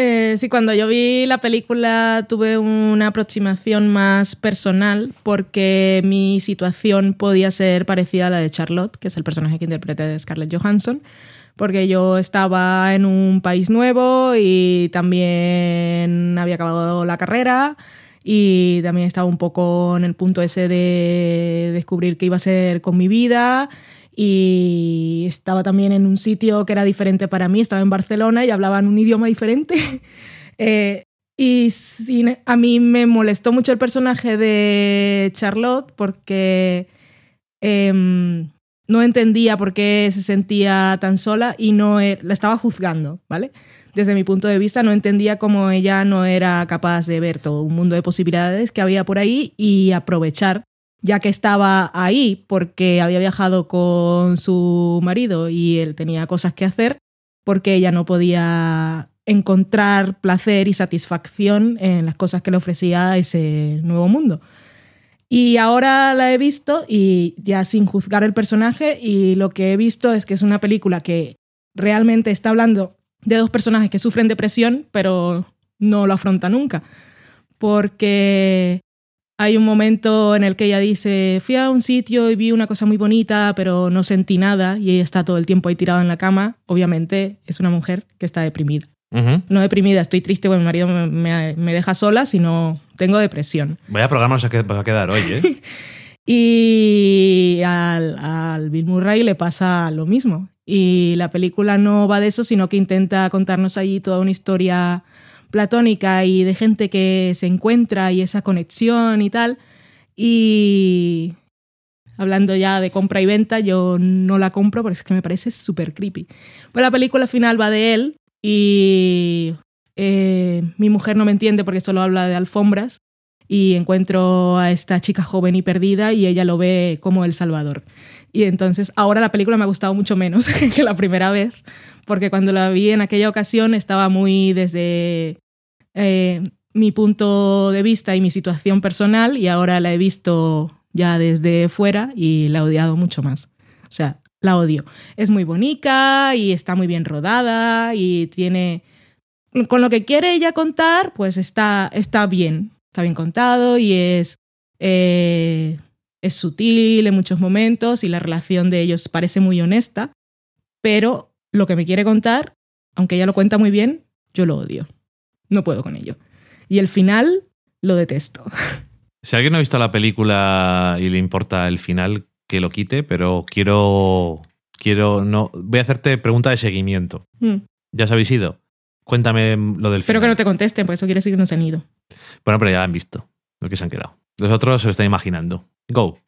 Eh, sí, cuando yo vi la película tuve una aproximación más personal porque mi situación podía ser parecida a la de Charlotte, que es el personaje que interpreta Scarlett Johansson, porque yo estaba en un país nuevo y también había acabado la carrera y también estaba un poco en el punto ese de descubrir qué iba a ser con mi vida y estaba también en un sitio que era diferente para mí, estaba en Barcelona y hablaban un idioma diferente. (laughs) Eh, y sí, a mí me molestó mucho el personaje de Charlotte porque em, no entendía por qué se sentía tan sola y no e- la estaba juzgando, ¿vale? Desde mi punto de vista no entendía cómo ella no era capaz de ver todo un mundo de posibilidades que había por ahí y aprovechar ya que estaba ahí porque había viajado con su marido y él tenía cosas que hacer, porque ella no podía encontrar placer y satisfacción en las cosas que le ofrecía ese nuevo mundo. Y ahora la he visto y ya sin juzgar el personaje y lo que he visto es que es una película que realmente está hablando de dos personajes que sufren depresión, pero no lo afronta nunca. Porque hay un momento en el que ella dice, fui a un sitio y vi una cosa muy bonita, pero no sentí nada y ella está todo el tiempo ahí tirada en la cama. Obviamente es una mujer que está deprimida. No deprimida, estoy triste porque mi marido me, me- me deja sola, sino tengo depresión. Vaya programa nos va a quedar hoy, ¿eh? (laughs) Y al, al Bill Murray le pasa lo mismo. Y la película no va de eso, sino que intenta contarnos allí toda una historia platónica y de gente que se encuentra y esa conexión y tal. Y hablando ya de compra y venta, yo no la compro porque es que me parece súper creepy. Pues la película final va de él y eh, mi mujer no me entiende porque solo habla de alfombras y encuentro a esta chica joven y perdida y ella lo ve como El Salvador. Y entonces ahora la película me ha gustado mucho menos (laughs) que la primera vez, porque cuando la vi en aquella ocasión estaba muy desde eh, mi punto de vista y mi situación personal y ahora la he visto ya desde fuera y la he odiado mucho más. O sea, la odio. Es muy bonita y está muy bien rodada y tiene... Con lo que quiere ella contar, pues está, está bien. Está bien contado y es, eh, es sutil en muchos momentos y la relación de ellos parece muy honesta, pero lo que me quiere contar, aunque ella lo cuenta muy bien, yo lo odio. No puedo con ello. Y el final lo detesto. (laughs) Si alguien no ha visto la película y le importa el final, que lo quite, pero quiero. Quiero. No. Voy a hacerte pregunta de seguimiento. Mm. ¿Ya os habéis ido? Cuéntame lo del Espero final. que no te contesten, por eso quiere decir que no se han ido. Bueno, pero ya la han visto. Lo que se han quedado. Los otros se lo están imaginando. Go.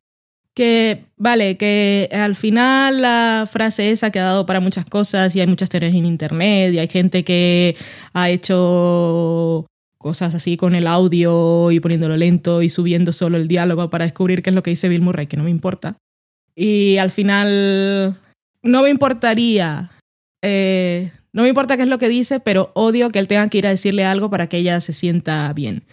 Que, vale, que al final la frase esa ha quedado para muchas cosas y hay muchas teorías en internet y hay gente que ha hecho cosas así con el audio y poniéndolo lento y subiendo solo el diálogo para descubrir qué es lo que dice Bill Murray, que no me importa. Y al final no me importaría, eh, no me importa qué es lo que dice, pero odio que él tenga que ir a decirle algo para que ella se sienta bien.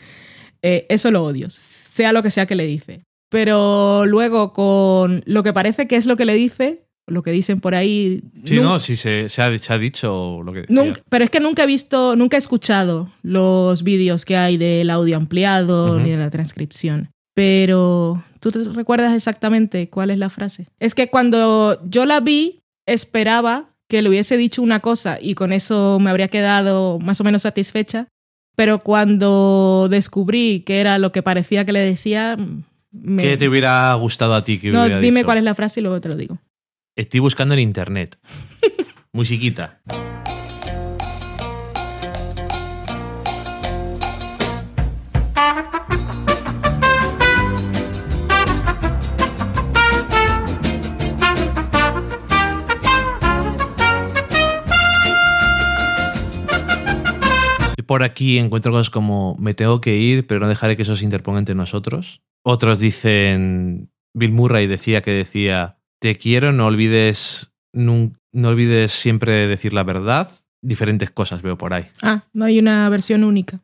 Eh, eso lo odio, sea lo que sea que le dice. Pero luego con lo que parece que es lo que le dice, lo que dicen por ahí... Sí, no, sí se, se ha, se ha dicho lo que decía. nunca- pero es que nunca he visto, nunca he escuchado los vídeos que hay del audio ampliado ni de la transcripción. Pero, ¿tú te recuerdas exactamente cuál es la frase? Es que cuando yo la vi, esperaba que le hubiese dicho una cosa y con eso me habría quedado más o menos satisfecha. Pero cuando descubrí que era lo que parecía que le decía, me... ¿Qué te hubiera gustado a ti que No, hubiera dime dicho? cuál es la frase y luego te lo digo. Estoy buscando en internet. (laughs) Musiquita. Por aquí encuentro cosas como me tengo que ir, pero no dejaré que eso se interponga entre nosotros. Otros dicen, Bill Murray decía que decía, te quiero, no olvides, no olvides siempre decir la verdad. Diferentes cosas veo por ahí. Ah, no hay una versión única.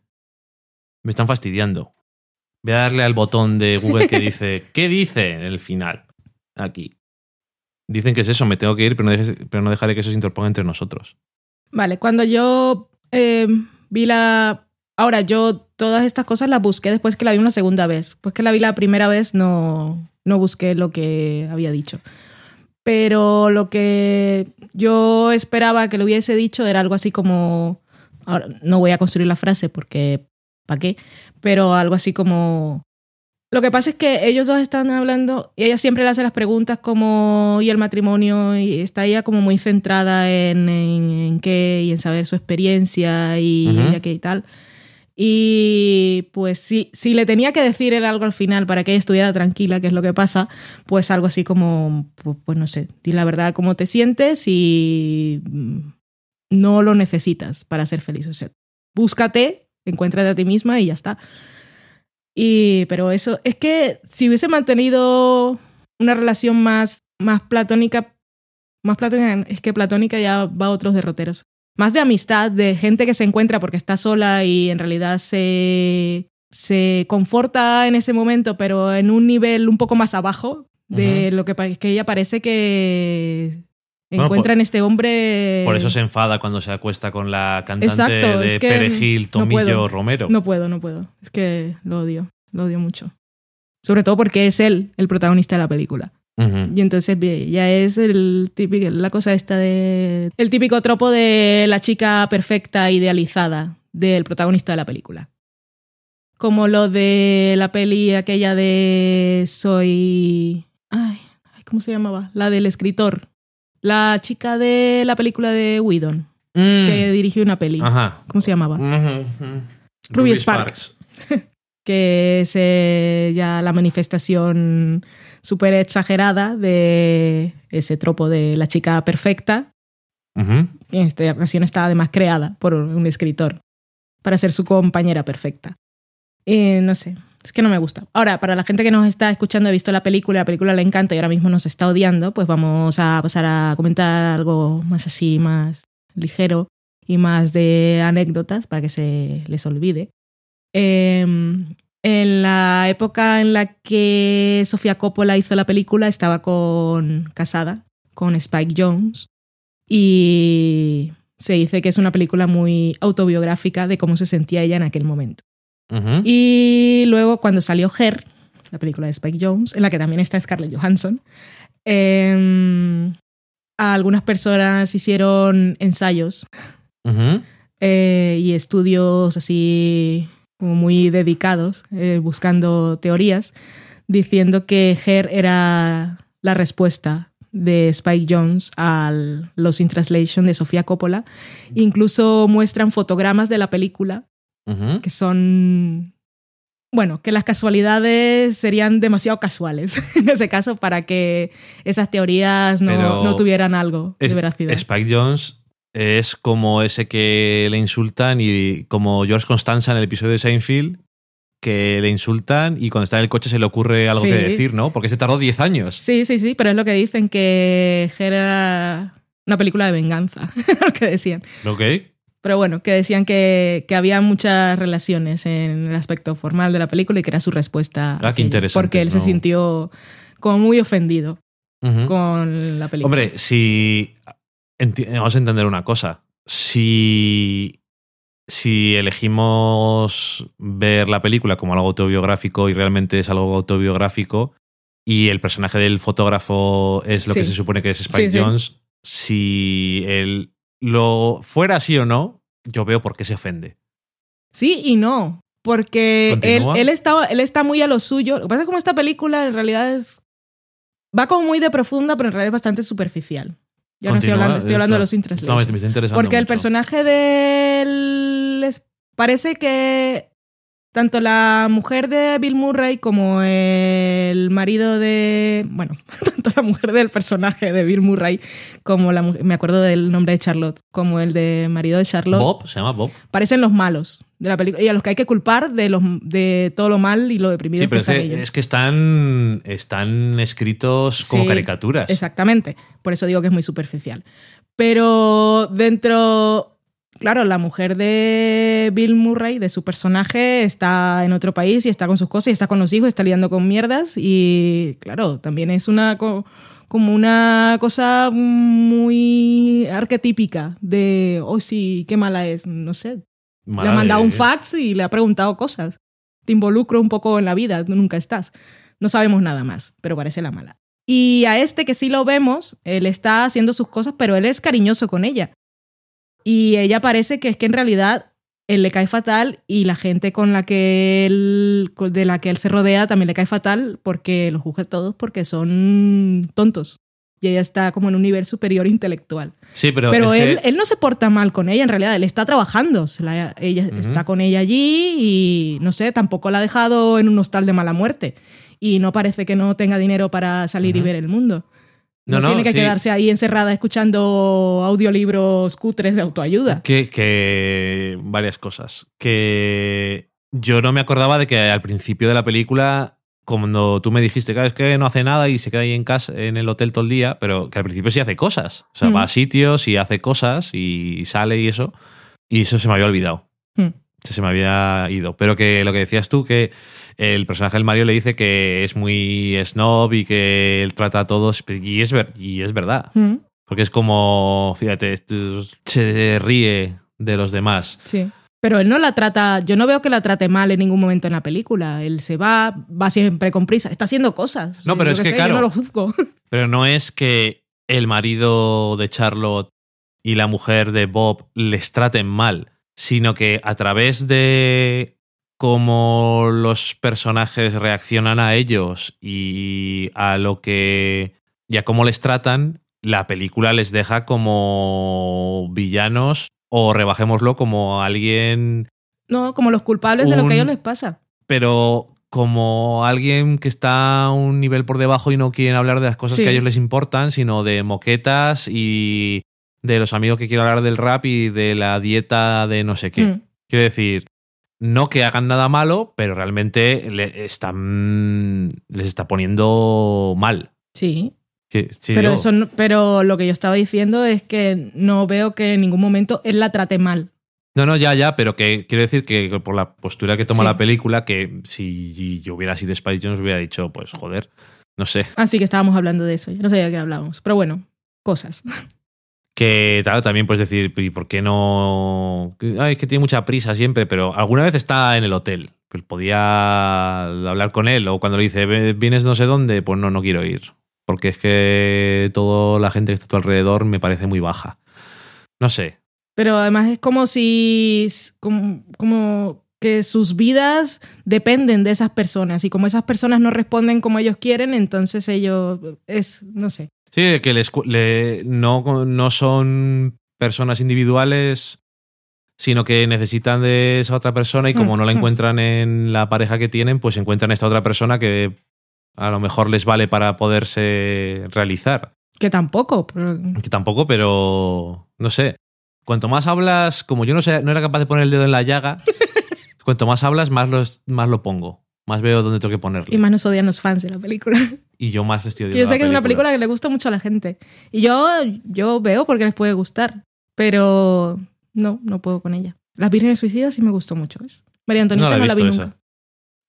Me están fastidiando. Voy a darle al botón de Google que (laughs) dice, ¿qué dice en el final? Aquí. Dicen que es eso, me tengo que ir, pero no, dejes- pero no dejaré que eso se interponga entre nosotros. Vale, cuando yo eh, vi la... Ahora, yo todas estas cosas las busqué después que la vi una segunda vez. Pues que la vi la primera vez no, no busqué lo que había dicho. Pero lo que yo esperaba que lo hubiese dicho era algo así como... Ahora, no voy a construir la frase porque... ¿Para qué? Pero algo así como... Lo que pasa es que ellos dos están hablando y ella siempre le hace las preguntas como y el matrimonio y está ella como muy centrada en, en, en qué y en saber su experiencia y qué y tal. Y pues sí, si le tenía que decir él algo al final para que ella estuviera tranquila, que es lo que pasa, pues algo así como, pues, pues no sé, di la verdad cómo te sientes y mm, no lo necesitas para ser feliz. O sea, búscate, encuéntrate a ti misma y ya está. Y, pero eso, es que si hubiese mantenido una relación más, más platónica, más platónica, es que platónica ya va a otros derroteros. Más de amistad, de gente que se encuentra porque está sola y en realidad se, se conforta en ese momento, pero en un nivel un poco más abajo de lo que, que ella parece que Bueno, encuentra por- en este hombre. Por eso se enfada cuando se acuesta con la cantante Exacto, de es que Perejil, no Tomillo, puedo. Romero. No puedo, no puedo. Es que lo odio, lo odio mucho. Sobre todo porque es él el protagonista de la película. Y entonces ya es el típico, la cosa esta de. El típico tropo de la chica perfecta, idealizada del protagonista de la película. Como lo de la peli aquella de Soy. Ay, ¿cómo se llamaba? La del escritor. La chica de la película de Whedon, Mm. que dirigió una peli. Ajá. ¿Cómo se llamaba? Ujú. Ruby Sparks. (laughs) que es eh, ya la manifestación súper exagerada de ese tropo de la chica perfecta, en esta ocasión está además creada por un escritor para ser su compañera perfecta. Y no sé, es que no me gusta. Ahora, para la gente que nos está escuchando, ha visto la película, la película le encanta y ahora mismo nos está odiando, pues vamos a pasar a comentar algo más así, más ligero y más de anécdotas para que se les olvide. Eh, en la época en la que Sofía Coppola hizo la película, estaba con, casada con Spike Jones y se dice que es una película muy autobiográfica de cómo se sentía ella en aquel momento. Y luego cuando salió Her, la película de Spike Jones, en la que también está Scarlett Johansson, eh, a algunas personas hicieron ensayos eh, y estudios así como muy dedicados, eh, buscando teorías, diciendo que Her era la respuesta de Spike Jones a Los in Translation de Sofía Coppola. Incluso muestran fotogramas de la película Que son, bueno, que las casualidades serían demasiado casuales (laughs) en ese caso para que esas teorías no, no tuvieran algo de Es- veracidad. Spike Jones es como ese que le insultan y como George Constanza en el episodio de Seinfeld, que le insultan y cuando está en el coche se le ocurre algo Sí. que decir, ¿no? Porque se tardó 10 años. Sí, sí, sí, pero es lo que dicen que era una película de venganza, (laughs) lo que decían. ¿Ok? Pero bueno, que decían que, que había muchas relaciones en el aspecto formal de la película y que era su respuesta. Ah, qué interesante, Porque él se sintió como muy ofendido con la película. Hombre, si. Vamos a entender una cosa. Si. Si elegimos ver la película como algo autobiográfico y realmente es algo autobiográfico y el personaje del fotógrafo es lo que se supone que es Spike Sí, sí. Jones, si él lo fuera así o no, yo veo por qué se ofende. Sí y no, porque él, él, está, él está muy a lo suyo. Lo que pasa es que como esta película en realidad es... Va como muy de profunda, pero en realidad es bastante superficial. Ya no estoy hablando, estoy hablando de los intereses. esto me- me está interesando Porque el personaje de él es- parece que tanto la mujer de Bill Murray como el marido de. Bueno, (laughs) tanto la mujer del personaje de Bill Murray como la Me acuerdo del nombre de Charlotte, como el de marido de Charlotte. Bob, se llama Bob. Parecen los malos de la película y a los que hay que culpar de, los, de todo lo mal y lo deprimidos Sí, pero que es están que, ellos. es que están, están escritos como Sí, caricaturas. Exactamente. Por eso digo que es muy superficial. Pero dentro. Claro, la mujer de Bill Murray, de su personaje, está en otro país y está con sus cosas y está con los hijos, está lidiando con mierdas. Y claro, también es una. co- como una cosa muy arquetípica de, oh sí, qué mala es, no sé. Mala le ha mandado un fax y le ha preguntado cosas. Te involucro un poco en la vida, nunca estás. No sabemos nada más, pero parece la mala. Y a este que sí lo vemos, él está haciendo sus cosas, pero él es cariñoso con ella. Y ella parece que es que en realidad él le cae fatal y la gente con la que él, de la que él se rodea también le cae fatal porque los juzga todos porque son tontos. Y ella está como en un nivel superior intelectual. Sí, pero, Pero, él, que- él no se porta mal con ella, en realidad, él está trabajando. la- ella está con ella allí y no sé, tampoco la ha dejado en un hostal de mala muerte. Y no parece que no tenga dinero para salir y ver el mundo. No, No, no, tiene que sí. quedarse ahí encerrada escuchando audiolibros cutres de autoayuda. que, que varias cosas. Que yo no me acordaba de que al principio de la película, cuando tú me dijiste que es que no hace nada y se queda ahí en casa, en el hotel todo el día, pero que al principio sí hace cosas. O sea, Mm. va a sitios y hace cosas y sale y eso. Y eso se me había olvidado. Hmm. Se me había ido. Pero que lo que decías tú, que el personaje del Mario le dice que es muy snob y que él trata a todos. Y es, ver- y es verdad. Mm, Porque es como, fíjate, se ríe de los demás. Sí. Pero él no la trata, yo no veo que la trate mal en ningún momento en la película. Él se va, va siempre con prisa, está haciendo cosas. No, pero Yo es que, sé, claro. Yo no lo juzgo. (laughs) Pero no es que el marido de Charlotte y la mujer de Bob les traten mal, sino que a través de cómo los personajes reaccionan a ellos y a lo que y a cómo les tratan, la película les deja como villanos o rebajémoslo como alguien No, como los culpables de lo que a ellos les pasa. pero como alguien que está a un nivel por debajo y no quieren hablar de las cosas Sí. que a ellos les importan, sino de moquetas y de los amigos que quieren hablar del rap y de la dieta de no sé qué. Mm. Quiero decir, no que hagan nada malo, pero realmente le están, les está poniendo mal. Sí, pero, yo- eso no- pero lo que yo estaba diciendo es que no veo que en ningún momento él la trate mal. No, no, ya, ya, pero que quiero decir que por la postura que toma Sí. la película, que si yo hubiera sido Spike Jones hubiera dicho, pues joder, no sé. Así que estábamos hablando de eso, yo no sabía de qué hablábamos. Pero bueno, cosas. (laughs) Que tal, también puedes decir, ¿y por qué no? Ay, es que tiene mucha prisa siempre, pero alguna vez está en el hotel. Pues podía hablar con él, o cuando le dice, "Ve- ¿vienes no sé dónde? Pues no, no quiero ir. Porque es que toda la gente que está a tu alrededor me parece muy baja. No sé. Pero además es como si. Como, como que sus vidas dependen de esas personas y como esas personas no responden como ellos quieren, entonces ellos es, no sé. Sí, que les le- no, no son personas individuales, sino que necesitan de esa otra persona y como no la Mm, mm. encuentran en la pareja que tienen, pues encuentran esta otra persona que a lo mejor les vale para poderse realizar. Que tampoco, pero- Que tampoco, pero no sé. Cuanto más hablas, como yo no, sé, no era capaz de poner el dedo en la llaga, (laughs) cuanto más hablas, más, los, más lo pongo. Más veo dónde tengo que ponerle. y más nos odian los fans de la película. Y yo más estoy yo sé que es una película que le gusta mucho a la gente. Y yo, yo veo porque les puede gustar, pero no, no puedo con ella. Las Vírgenes Suicidas sí me gustó mucho, ¿ves? María Antonieta No no la he la, vi visto nunca. esa.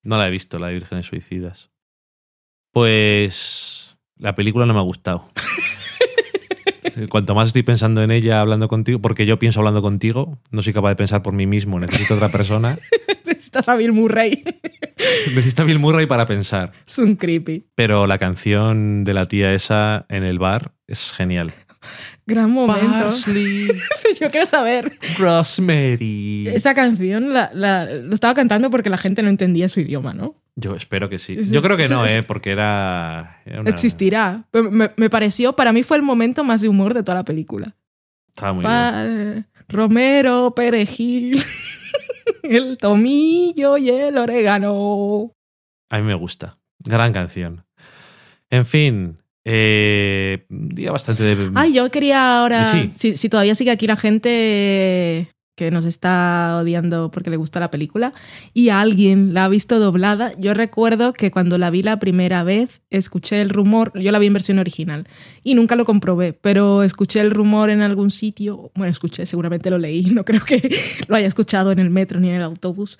No la he visto, la de Vírgenes Suicidas. Pues la película no me ha gustado. (laughs) Cuanto más estoy pensando en ella hablando contigo, porque yo pienso hablando contigo, no soy capaz de pensar por mí mismo, necesito otra persona. (laughs) Necesitas a Bill Murray. Necesito a Bill Murray para pensar. es un creepy. Pero la canción de la tía esa en el bar es genial. Gran momento. Parsley, (laughs) Yo quiero saber. Rosemary. Esa canción la, la- lo estaba cantando porque la gente no entendía su idioma, ¿no? Yo espero que sí. Yo creo que no, ¿eh? Porque era. era una- Existirá. Me, me pareció, para mí fue el momento más de humor de toda la película. Estaba muy bien. Romero, perejil, el tomillo y el orégano. A mí me gusta. Gran canción. En fin, eh, día bastante de. Ay, yo quería ahora, Sí. si, si todavía sigue aquí la gente que nos está odiando porque le gusta la película y a alguien la ha visto doblada, yo recuerdo que cuando la vi la primera vez escuché el rumor, yo la vi en versión original y nunca lo comprobé, pero escuché el rumor en algún sitio, bueno, escuché, seguramente lo leí, (laughs) no creo que lo haya escuchado en el metro ni en el autobús,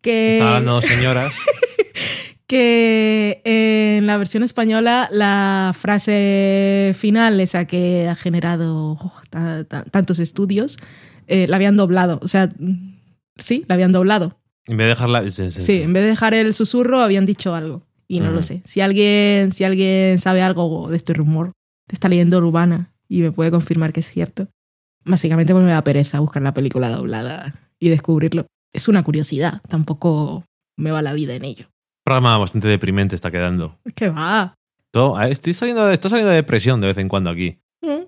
que... Estaba hablando señoras. (laughs) que en la versión española la frase final, esa que ha generado oh, ta- ta- tantos estudios, eh, la habían doblado. O sea, mm, sí, la habían doblado. En vez de dejarla. Sí, sí, Sí, en vez de dejar el susurro habían dicho algo. Y no lo sé. Si alguien, si alguien sabe algo de este rumor, de esta leyenda urbana, y me puede confirmar que es cierto, básicamente pues me da pereza buscar la película doblada y descubrirlo. Es una curiosidad, tampoco me va la vida en ello. programa bastante deprimente está quedando. ¿Qué va? Todo- ah, estoy saliendo, está saliendo de depresión de vez en cuando aquí. Mm.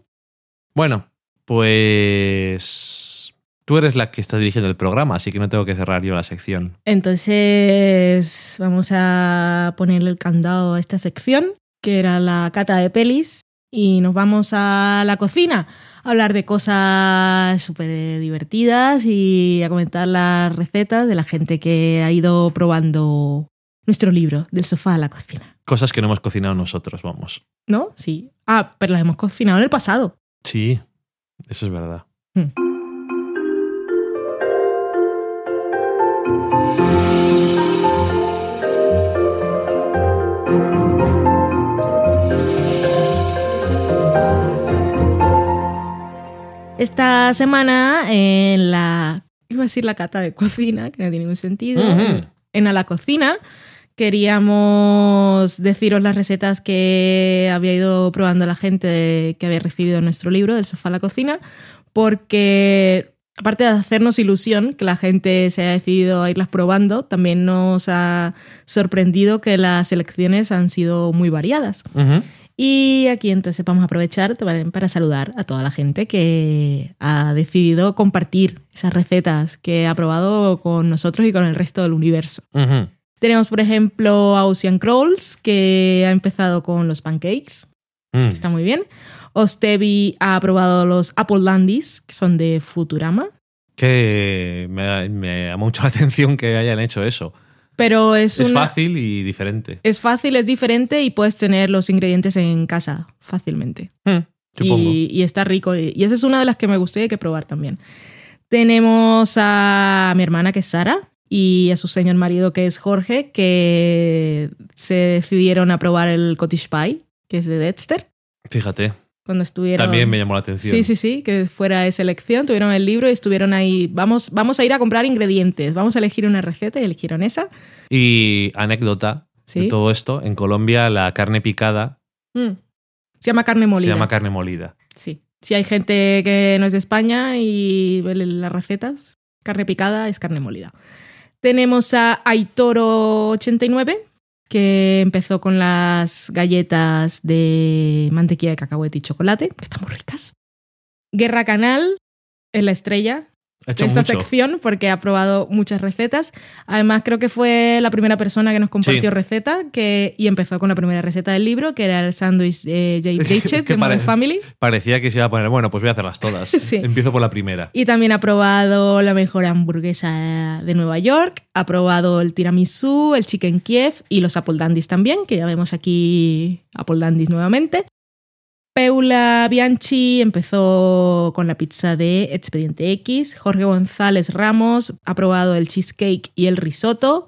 Bueno, pues. Tú eres la que está dirigiendo el programa, así que no tengo que cerrar yo la sección. Entonces vamos a ponerle el candado a esta sección, que era la cata de pelis, y nos vamos a la cocina a hablar de cosas súper divertidas y a comentar las recetas de la gente que ha ido probando nuestro libro, del sofá a la cocina. Cosas que no hemos cocinado nosotros, vamos. ¿No? Sí. Ah, pero las hemos cocinado en el pasado. Sí, eso es verdad. Hmm. Esta semana en la... Iba a decir la cata de cocina, que no tiene ningún sentido. En A la Cocina queríamos deciros las recetas que había ido probando la gente que había recibido nuestro libro, del sofá a la cocina, porque aparte de hacernos ilusión que la gente se haya decidido a irlas probando, también nos ha sorprendido que las selecciones han sido muy variadas. Ujú. Y aquí entonces vamos a aprovechar para saludar a toda la gente que ha decidido compartir esas recetas que ha probado con nosotros y con el resto del universo. Ujú. Tenemos, por ejemplo, a Ocean Crawls, que ha empezado con los pancakes, Mm. que está muy bien. Ostevi ha probado los Apple Landis, que son de Futurama. Que me, me llama mucho la atención que hayan hecho eso. Pero es, Es una- fácil y diferente. Es fácil, es diferente y puedes tener los ingredientes en casa fácilmente. Mm. Y, y está rico. Y y esa es una de las que me hay que probar también. Tenemos a mi hermana, que es Sara, y a su señor marido, que es Jorge, que se decidieron a probar el cottage pie, que es de Dexter, Fíjate, cuando estuvieron... también me llamó la atención. Sí, sí, sí, que fuera de selección, tuvieron el libro y estuvieron ahí, vamos, vamos a ir a comprar ingredientes, vamos a elegir una receta y eligieron esa. Y anécdota Sí. de todo esto, en Colombia la carne picada Mm. Se llama carne molida. se llama carne molida. Sí. Si hay gente que no es de España y ve las recetas, carne picada es carne molida. Tenemos a Aitoro89, que empezó con las galletas de mantequilla de cacahuete y chocolate, que están muy ricas. Guerra Canal es la estrella Esta mucho. sección porque ha probado muchas recetas. Además, creo que fue la primera persona que nos compartió Sí. receta que, y empezó con la primera receta del libro, que era el sándwich (laughs) Es que Jachet de Modern Family. Parecía que se iba a poner, bueno, pues voy a hacerlas todas. (laughs) Sí. Empiezo por la primera. Y también ha probado la mejor hamburguesa de Nueva York, ha probado el tiramisú, el chicken Kiev y los apple dandies también, que ya vemos aquí apple dandies nuevamente. Peula Bianchi empezó con la pizza de Expediente X. Jorge González Ramos ha probado el cheesecake y el risotto.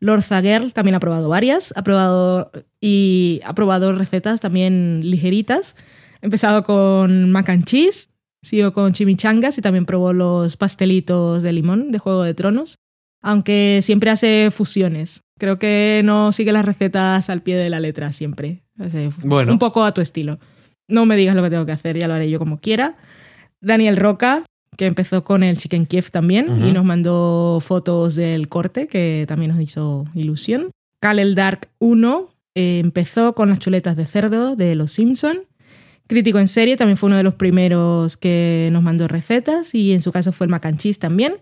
Lord Zaguer también ha probado varias. Ha probado y ha probado recetas también ligeritas. Ha empezado con mac and cheese, siguió con chimichangas y también probó los pastelitos de limón de Juego de Tronos. Aunque siempre hace fusiones. Creo que no sigue las recetas al pie de la letra siempre. Bueno. Un poco a tu estilo. No me digas lo que tengo que hacer, ya lo haré yo como quiera. Daniel Roca, que empezó con el Chicken Kiev también y nos mandó fotos del corte, que también nos hizo ilusión. Kalel Dark 1 eh, empezó con las chuletas de cerdo de Los Simpson. Crítico en serie también fue uno de los primeros que nos mandó recetas y en su caso fue el mac and cheese también.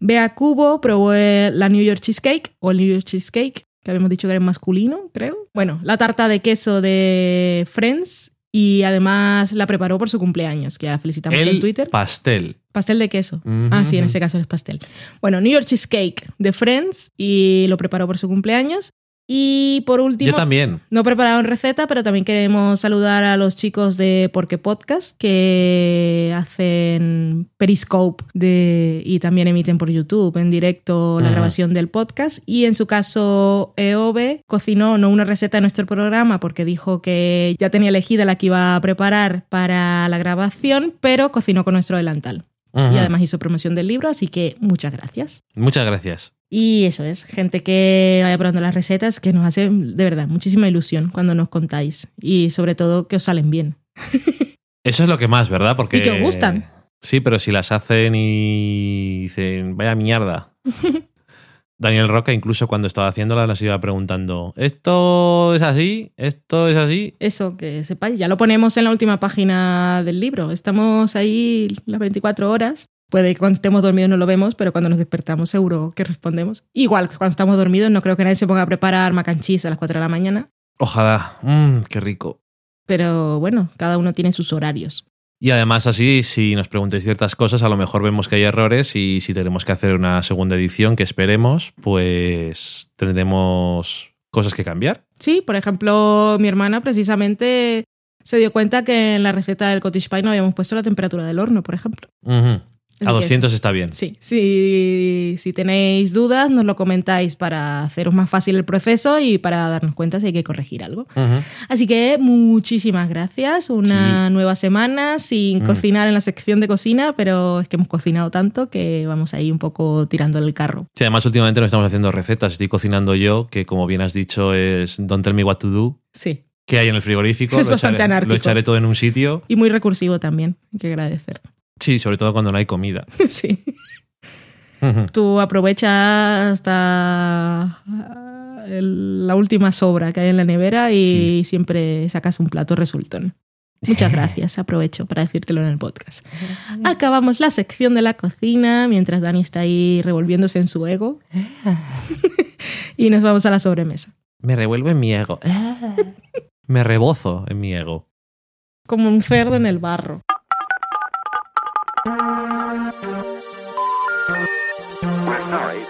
Bea Cubo probó la New York Cheesecake o el New York Cheesecake, que habíamos dicho que era en masculino, creo. Bueno, la tarta de queso de Friends y además la preparó por su cumpleaños, que ya felicitamos en Twitter. pastel. Pastel de queso. Ujú, Ah, sí, en este caso es pastel. Bueno, New York Cheesecake de Friends y lo preparó por su cumpleaños. Y por último, Yo también. no prepararon receta, pero también queremos saludar a los chicos de Porque Podcast que hacen Periscope de, y también emiten por YouTube en directo la grabación del podcast. Y en su caso, EOB cocinó no una receta de nuestro programa porque dijo que ya tenía elegida la que iba a preparar para la grabación, pero cocinó con nuestro delantal. Y Ujú. además hizo promoción del libro, así que muchas gracias. Muchas gracias. Y eso es, gente que vaya probando las recetas que nos hace de verdad muchísima ilusión cuando nos contáis y sobre todo que os salen bien. (laughs) Eso es lo que más, ¿verdad? Porque Y que os gustan. Sí, pero si las hacen y dicen, vaya mierda. (laughs) Daniel Roca, incluso cuando estaba haciéndolas, nos iba preguntando: ¿esto es así? ¿Esto es así? Eso, que sepáis, ya lo ponemos en la última página del libro. Estamos ahí las 24 horas. Puede que cuando estemos dormidos no lo vemos, pero cuando nos despertamos seguro que respondemos. Igual que cuando estamos dormidos, no creo que nadie se ponga a preparar mac and cheese a las 4 de la mañana. Ojalá. Mm, qué rico. Pero bueno, cada uno tiene sus horarios. Y además así, si nos preguntáis ciertas cosas, a lo mejor vemos que hay errores y si tenemos que hacer una segunda edición, que esperemos, pues tendremos cosas que cambiar. Sí, por ejemplo, mi hermana precisamente se dio cuenta que en la receta del cottage pie no habíamos puesto la temperatura del horno, por ejemplo. A que 200 está bien. Sí, si, si tenéis dudas, nos lo comentáis para haceros más fácil el proceso y para darnos cuenta si hay que corregir algo. Así que muchísimas gracias. Una nueva semana sin cocinar en la sección de cocina, pero es que hemos cocinado tanto que vamos ahí un poco tirando el carro. Sí, además últimamente no estamos haciendo recetas, estoy cocinando yo, que como bien has dicho es Don't Tell Me What to Do, Sí. que hay en el frigorífico. Es lo, bastante echaré, anárquico. lo echaré todo en un sitio. Y muy recursivo también, hay que agradecer. Sí, sobre todo cuando no hay comida. (laughs) sí. Tú aprovechas hasta ah, el- la última sobra que hay en la nevera y Sí. siempre sacas un plato resultón. Muchas (laughs) gracias, aprovecho para decírtelo en el podcast. Acabamos la sección de la cocina mientras Dani está ahí revolviéndose en su ego. (laughs) y nos vamos a la sobremesa. Me revuelvo en mi ego. Me rebozo en mi ego. Como un cerdo en el barro.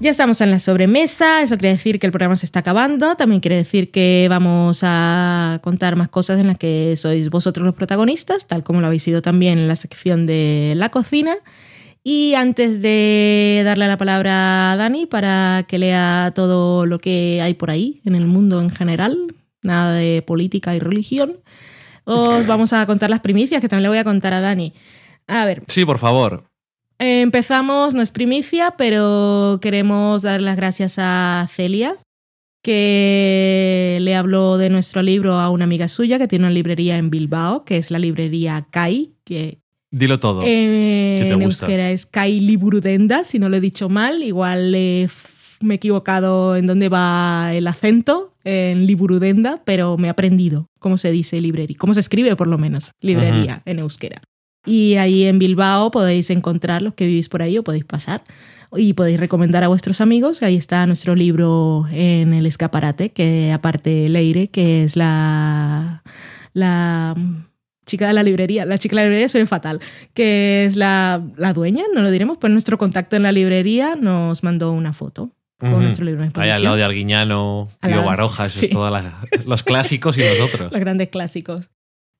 Ya estamos en la sobremesa, eso quiere decir que el programa se está acabando, también quiere decir que vamos a contar más cosas en las que sois vosotros los protagonistas, tal como lo habéis sido también en la sección de la cocina. Y antes de darle la palabra a Dani para que lea todo lo que hay por ahí en el mundo en general, nada de política y religión, os (laughs) vamos a contar las primicias que también le voy a contar a Dani. A ver, Sí, por favor. Empezamos, no es primicia, pero queremos dar las gracias a Celia, que le habló de nuestro libro a una amiga suya que tiene una librería en Bilbao, que es la librería Kai, que Dilo todo. eh, ¿Qué te en gusta? euskera es Kai Liburudenda, si no lo he dicho mal. Igual eh, me he equivocado en dónde va el acento, en Liburudenda, pero me he aprendido cómo se dice librería, cómo se escribe por lo menos librería en euskera. Y ahí en Bilbao podéis encontrar los que vivís por ahí o podéis pasar. Y podéis recomendar a vuestros amigos. Ahí está nuestro libro en el escaparate, que aparte Leire, que es la, la chica de la librería, la chica de la librería suena fatal, que es la, la dueña, no lo diremos, pues nuestro contacto en la librería nos mandó una foto con Ujú. nuestro libro en Ahí al lado de Arguiñano, lado, Barojas, sí. todos los clásicos y nosotros. (laughs) los grandes clásicos.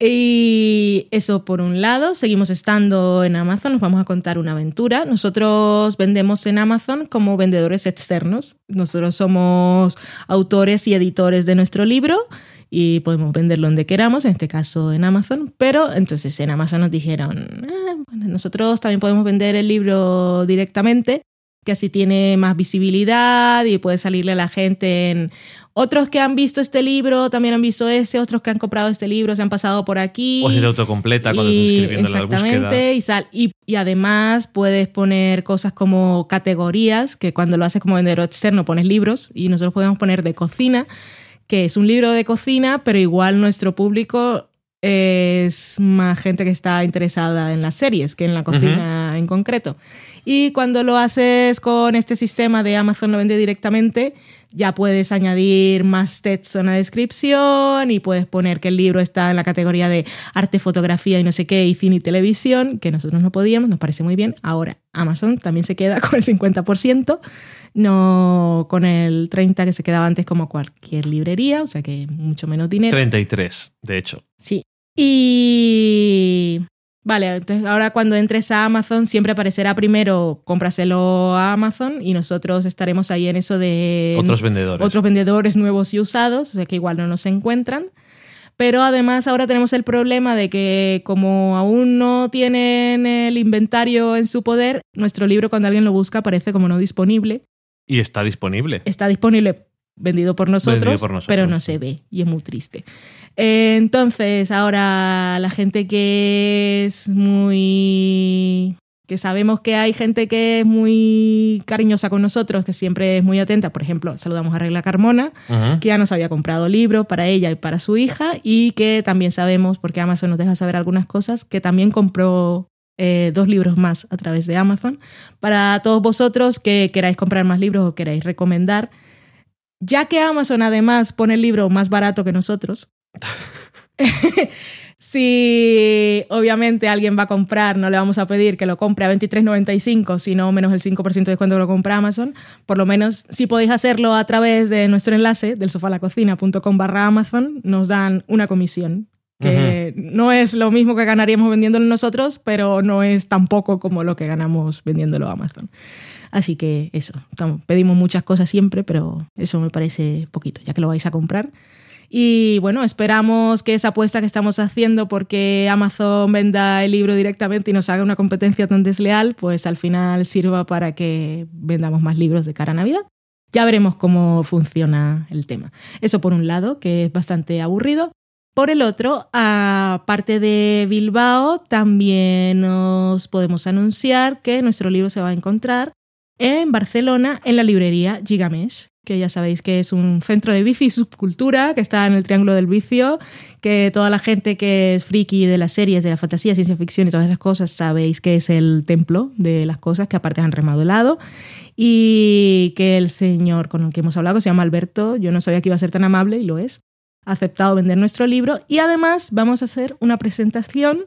Y eso por un lado, seguimos estando en Amazon, nos vamos a contar una aventura. Nosotros vendemos en Amazon como vendedores externos. Nosotros somos autores y editores de nuestro libro y podemos venderlo donde queramos, en este caso en Amazon. Pero entonces en Amazon nos dijeron, "Ah, nosotros también podemos vender el libro directamente, que así tiene más visibilidad y puede salirle a la gente en otros que han visto este libro también han visto ese, otros que han comprado este libro se han pasado por aquí. O se te autocompleta cuando estás Y- escribiendo la búsqueda. exactamente, y, sal- y, y además puedes poner cosas como categorías, que cuando lo haces como vendedor externo pones libros, y nosotros podemos poner de cocina, que es un libro de cocina, pero igual nuestro público es más gente que está interesada en las series que en la cocina en concreto. Y cuando lo haces con este sistema de Amazon lo vende directamente, ya puedes añadir más texto en la descripción y puedes poner que el libro está en la categoría de arte, fotografía y no sé qué, y cine y televisión, que nosotros no podíamos, nos parece muy bien. Ahora, Amazon también se queda (laughs) con el 50%, no con el 30% que se quedaba antes como cualquier librería, o sea que mucho menos dinero. 33, de hecho. Sí. Y. Vale, entonces ahora cuando entres a Amazon siempre aparecerá primero cómpraselo a Amazon y nosotros estaremos ahí en eso de Otros vendedores. otros vendedores nuevos y usados, o sea que igual no nos encuentran. Pero además ahora tenemos el problema de que como aún no tienen el inventario en su poder, nuestro libro cuando alguien lo busca aparece como no disponible. Y está disponible. Está disponible vendido por nosotros, Vendido por nosotros. pero no se ve y es muy triste. Entonces, ahora la gente que es muy... que sabemos que hay gente que es muy cariñosa con nosotros, que siempre es muy atenta. Por ejemplo, saludamos a Regla Carmona, que ya nos había comprado libros para ella y para su hija, y que también sabemos, porque Amazon nos deja saber algunas cosas, que también compró eh, dos libros más a través de Amazon. Para todos vosotros que queráis comprar más libros o queráis recomendar, ya que Amazon además pone el libro más barato que nosotros, (laughs) si obviamente alguien va a comprar, no le vamos a pedir que lo compre a 23.95, sino menos el 5% de descuento que lo compra Amazon. Por lo menos, si podéis hacerlo a través de nuestro enlace del sofalacocina.com barra Amazon, nos dan una comisión. Que no es lo mismo que ganaríamos vendiéndolo nosotros, pero no es tampoco como lo que ganamos vendiéndolo a Amazon. Así que eso, estamos- pedimos muchas cosas siempre, pero eso me parece poquito, ya que lo vais a comprar. Y bueno, esperamos que esa apuesta que estamos haciendo porque Amazon venda el libro directamente y nos haga una competencia tan desleal, pues al final sirva para que vendamos más libros de cara a Navidad. Ya veremos cómo funciona el tema. Eso por un lado, que es bastante aburrido. Por el otro, aparte de Bilbao, también nos podemos anunciar que nuestro libro se va a encontrar en Barcelona, en la librería Gigamesh, que ya sabéis que es un centro de bici y subcultura que está en el Triángulo del Vicio, que toda la gente que es friki de las series, de la fantasía, ciencia ficción y todas esas cosas, sabéis que es el templo de las cosas que aparte han remodelado y que el señor con el que hemos hablado, que se llama Alberto, yo no sabía que iba a ser tan amable y lo es, ha aceptado vender nuestro libro. Y además vamos a hacer una presentación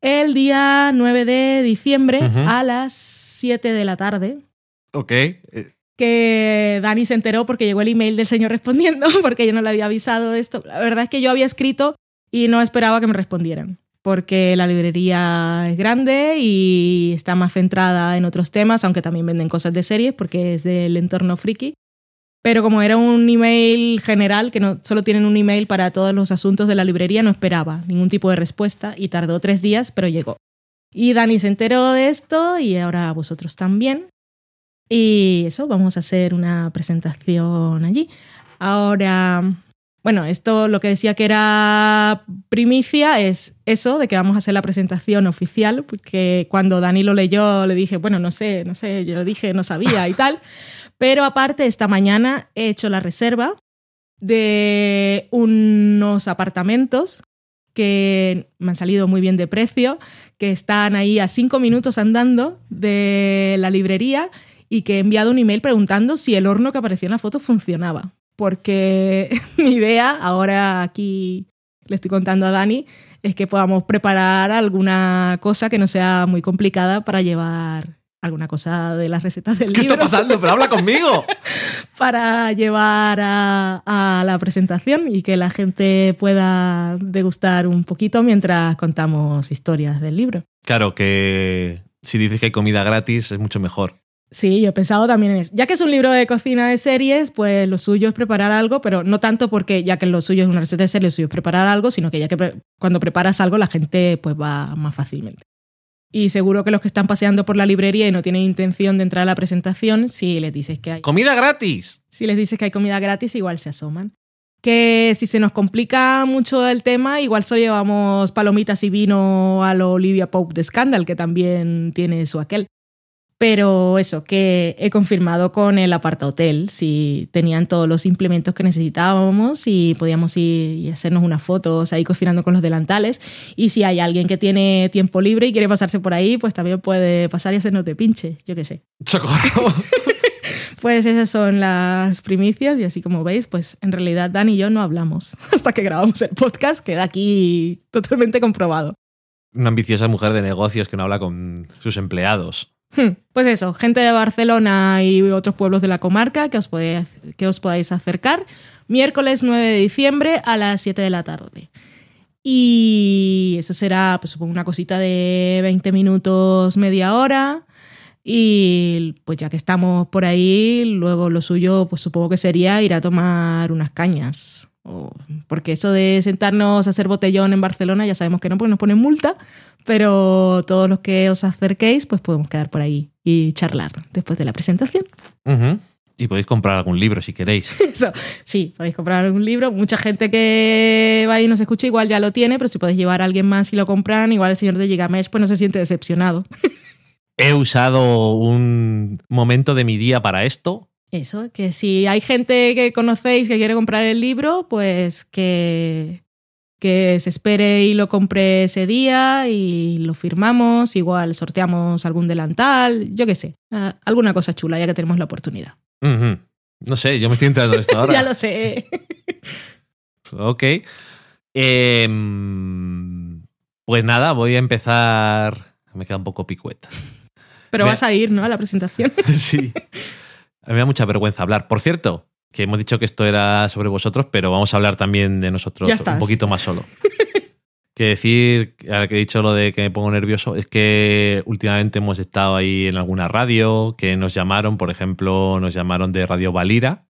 el día 9 de diciembre a las 7 de la tarde. Ok. Que Dani se enteró porque llegó el email del señor respondiendo, (laughs) porque yo no le había avisado de esto. La verdad es que yo había escrito y no esperaba que me respondieran, porque la librería es grande y está más centrada en otros temas, aunque también venden cosas de series, porque es del entorno friki. Pero como era un email general, que no solo tienen un email para todos los asuntos de la librería, no esperaba ningún tipo de respuesta y tardó tres días, pero llegó. Y Dani se enteró de esto y ahora vosotros también. Y eso, vamos a hacer una presentación allí. Ahora, bueno, esto lo que decía que era primicia es eso, de que vamos a hacer la presentación oficial, porque cuando Dani lo leyó le dije, bueno, no sé, no sé, yo le dije, no sabía y tal. (laughs) Pero aparte, esta mañana he hecho la reserva de unos apartamentos que me han salido muy bien de precio, que están ahí a cinco minutos andando de la librería y que he enviado un email preguntando si el horno que aparecía en la foto funcionaba. Porque (laughs) mi idea, ahora aquí le estoy contando a Dani, es que podamos preparar alguna cosa que no sea muy complicada para llevar alguna cosa de las recetas del ¿Qué libro está pasando? Pero habla conmigo. (laughs) para llevar a, a la presentación y que la gente pueda degustar un poquito mientras contamos historias del libro. Claro que si dices que hay comida gratis es mucho mejor. Sí, yo he pensado también en eso. Ya que es un libro de cocina de series, pues lo suyo es preparar algo, pero no tanto porque ya que lo suyo es una receta de serie, lo suyo es preparar algo, sino que ya que pre- cuando preparas algo la gente pues va más fácilmente. Y seguro que los que están paseando por la librería y no tienen intención de entrar a la presentación, si les dices que hay ¡Comida gratis! si les dices que hay comida gratis, igual se asoman. Que si se nos complica mucho el tema, igual solo llevamos palomitas y vino a lo Olivia Pope de Scandal, que también tiene su aquel. Pero eso, que he confirmado con el aparta hotel si tenían todos los implementos que necesitábamos y podíamos ir y hacernos unas fotos ahí cocinando con los delantales. Y si hay alguien que tiene tiempo libre y quiere pasarse por ahí, pues también puede pasar y hacernos de pinche, yo qué sé. ¡Socorro! (laughs) Pues esas son las primicias y así como veis, pues en realidad Dan y yo no hablamos (laughs) hasta que grabamos el podcast, queda aquí totalmente comprobado. Una ambiciosa mujer de negocios que no habla con sus empleados. Hmm, Pues eso, gente de Barcelona y otros pueblos de la comarca que os, podéis, que os podáis acercar. Miércoles 9 de diciembre a las 7 de la tarde. Y eso será, pues supongo, una cosita de 20 minutos, media hora. Y pues ya que estamos por ahí, luego lo suyo, pues supongo que sería ir a tomar unas cañas. O- porque eso de sentarnos a hacer botellón en Barcelona ya sabemos que no, porque nos ponen multa. Pero todos los que os acerquéis, pues podemos quedar por ahí y charlar después de la presentación. Y podéis comprar algún libro si queréis. (laughs) Eso, sí, podéis comprar un libro. Mucha gente que va y nos escucha igual ya lo tiene, pero si podéis llevar a alguien más y lo compran, igual el señor de Gigamesh pues no se siente decepcionado. He usado un momento de mi día para esto. Eso, que si hay gente que conocéis que quiere comprar el libro, pues que, que se espere y lo compre ese día y lo firmamos, igual sorteamos algún delantal, yo qué sé, alguna cosa chula ya que tenemos la oportunidad. No sé, yo me estoy enterando de esto (laughs) ahora. ya lo sé. Ok. Em, pues nada, voy a empezar. Me queda un poco picueta. Pero Me- vas a ir, ¿no? A la presentación. (laughs) sí. (laughs) Me da mucha vergüenza hablar. Por cierto, que hemos dicho que esto era sobre vosotros, pero vamos a hablar también de nosotros un poquito más solo. (laughs) que decir, ahora que he dicho lo de que me pongo nervioso, es que últimamente hemos estado ahí en alguna radio, que nos llamaron, por ejemplo, nos llamaron de Radio Valira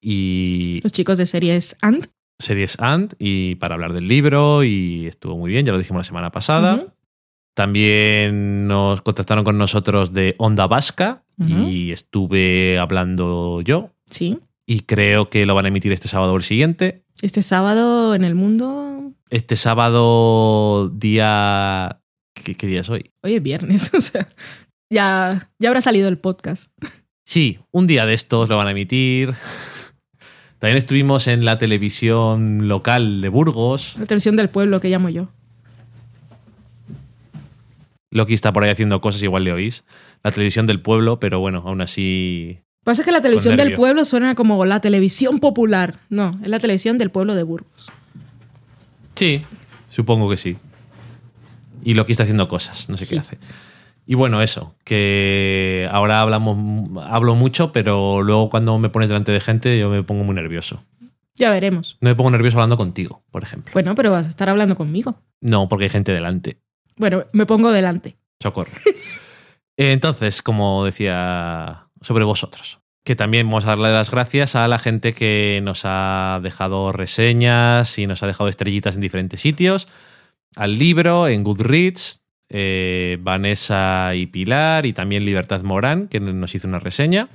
y Los chicos de series Ant. Series Ant y para hablar del libro y estuvo muy bien, ya lo dijimos la semana pasada. Ujú. También nos contactaron con nosotros de Onda Vasca y estuve hablando yo Sí. y creo que lo van a emitir este sábado o el siguiente. Este sábado en el mundo. Este sábado día... ¿Qué, qué día es hoy? Hoy es viernes, (laughs) o sea. Ya, ya habrá salido el podcast. Sí, un día de estos lo van a emitir. También estuvimos en la televisión local de Burgos. La televisión del pueblo que llamo yo. Loki está por ahí haciendo cosas, igual le oís. La televisión del pueblo, pero bueno, aún así Lo que pasa es que la televisión del pueblo suena como la televisión popular. No, es la televisión del pueblo de Burgos. Sí, supongo que sí. Y Loki está haciendo cosas, no sé Sí. qué hace. Y bueno, eso, que ahora hablamos, hablo mucho, pero luego cuando me pones delante de gente yo me pongo muy nervioso. Ya veremos. No me pongo nervioso hablando contigo, por ejemplo. Bueno, pero vas a estar hablando conmigo. No, porque hay gente delante. Bueno, me pongo delante. Socorro. Entonces, como decía sobre vosotros, que también vamos a darle las gracias a la gente que nos ha dejado reseñas y nos ha dejado estrellitas en diferentes sitios, al libro, en Goodreads, eh, Vanessa y Pilar y también Libertad Morán, que nos hizo una reseña.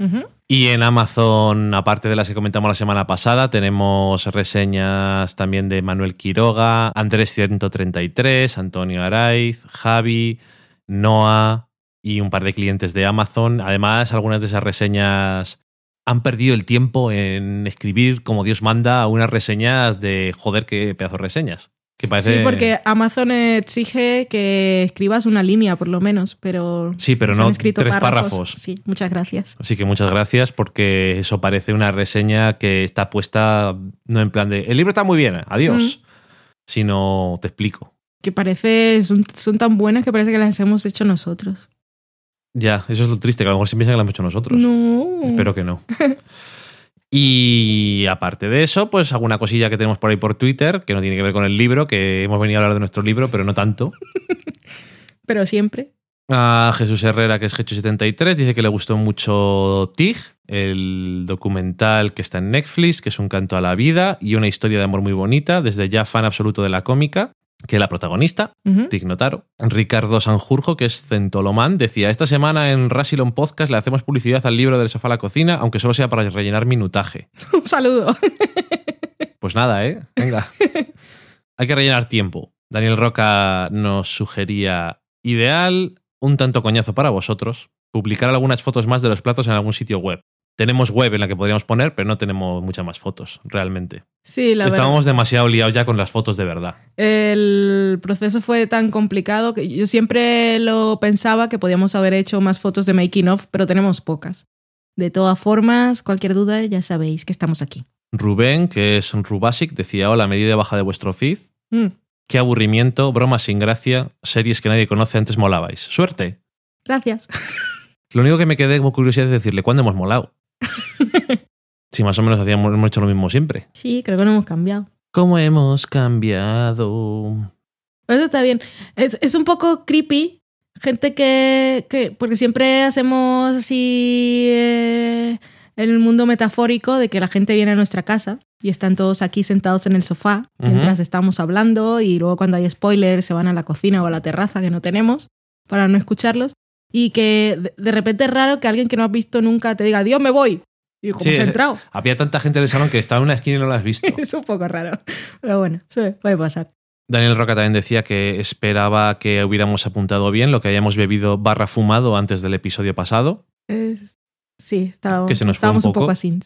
Y en Amazon, aparte de las que comentamos la semana pasada, tenemos reseñas también de Manuel Quiroga, Andrés 133, Antonio Araiz, Javi, Noah y un par de clientes de Amazon. Además, algunas de esas reseñas han perdido el tiempo en escribir como Dios manda unas reseñas de joder, qué pedazo de reseñas. Que parece... Sí, porque Amazon exige que escribas una línea por lo menos, pero... Sí, pero no escrito tres párrafos. Sí, muchas gracias. Así que muchas gracias porque eso parece una reseña que está puesta no en plan de el libro está muy bien, adiós, sino te explico. Que parece, son, son tan buenas que parece que las hemos hecho nosotros. Ya, eso es lo triste, que a lo mejor se piensan que lo hemos hecho nosotros. No. Espero que no. (laughs) Y aparte de eso, pues alguna cosilla que tenemos por ahí por Twitter, que no tiene que ver con el libro, que hemos venido a hablar de nuestro libro, pero no tanto. (laughs) Pero siempre. A Jesús Herrera, que es Gecho73, dice que le gustó mucho TIG, el documental que está en Netflix, que es un canto a la vida y una historia de amor muy bonita, desde ya fan absoluto de la cómica, que la protagonista, Ujú. Tig Notaro. Ricardo Sanjurjo, que es Centolomán, decía, esta semana en Rasilon Podcast le hacemos publicidad al libro del sofá a la cocina, aunque solo sea para rellenar minutaje. (laughs) Un saludo. (laughs) Pues nada, ¿eh? Venga. Hay que rellenar tiempo. Daniel Roca nos sugería ideal, un tanto coñazo para vosotros, publicar algunas fotos más de los platos en algún sitio web. Tenemos web en la que podríamos poner, pero no tenemos muchas más fotos, realmente. Sí, la verdad. Estábamos demasiado liados ya con las fotos de verdad. El proceso fue tan complicado que yo siempre lo pensaba que podíamos haber hecho más fotos de making of, pero tenemos pocas. De todas formas, cualquier duda, ya sabéis que estamos aquí. Rubén, que es Rubasic, decía, hola, medida baja de vuestro feed. Mm, Qué aburrimiento, bromas sin gracia, series que nadie conoce, antes molabais. Suerte. gracias. Lo único que me quedé como curiosidad es decirle, ¿cuándo hemos molado? (laughs) si más o menos hacíamos, hemos hecho lo mismo siempre. Sí, creo que no hemos cambiado. ¿Cómo hemos cambiado? Eso está bien. Es, es un poco creepy. Gente que, que- Porque siempre hacemos así. eh, en el mundo metafórico de que la gente viene a nuestra casa y están todos aquí sentados en el sofá mientras estamos hablando y luego cuando hay spoilers se van a la cocina o a la terraza que no tenemos para no escucharlos. Y que de, repente es raro que alguien que no has visto nunca te diga, Dios, me voy. Y ¿cómo Sí, entrado? (laughs) Había tanta gente en el salón que estaba en una esquina y no la has visto. (laughs) es un poco raro. Pero bueno, puede pasar. Daniel Roca también decía que esperaba que hubiéramos apuntado bien lo que hayamos bebido barra fumado antes del episodio pasado. Eh, sí, estábamos, Que se nos fue estábamos un poco poco. así.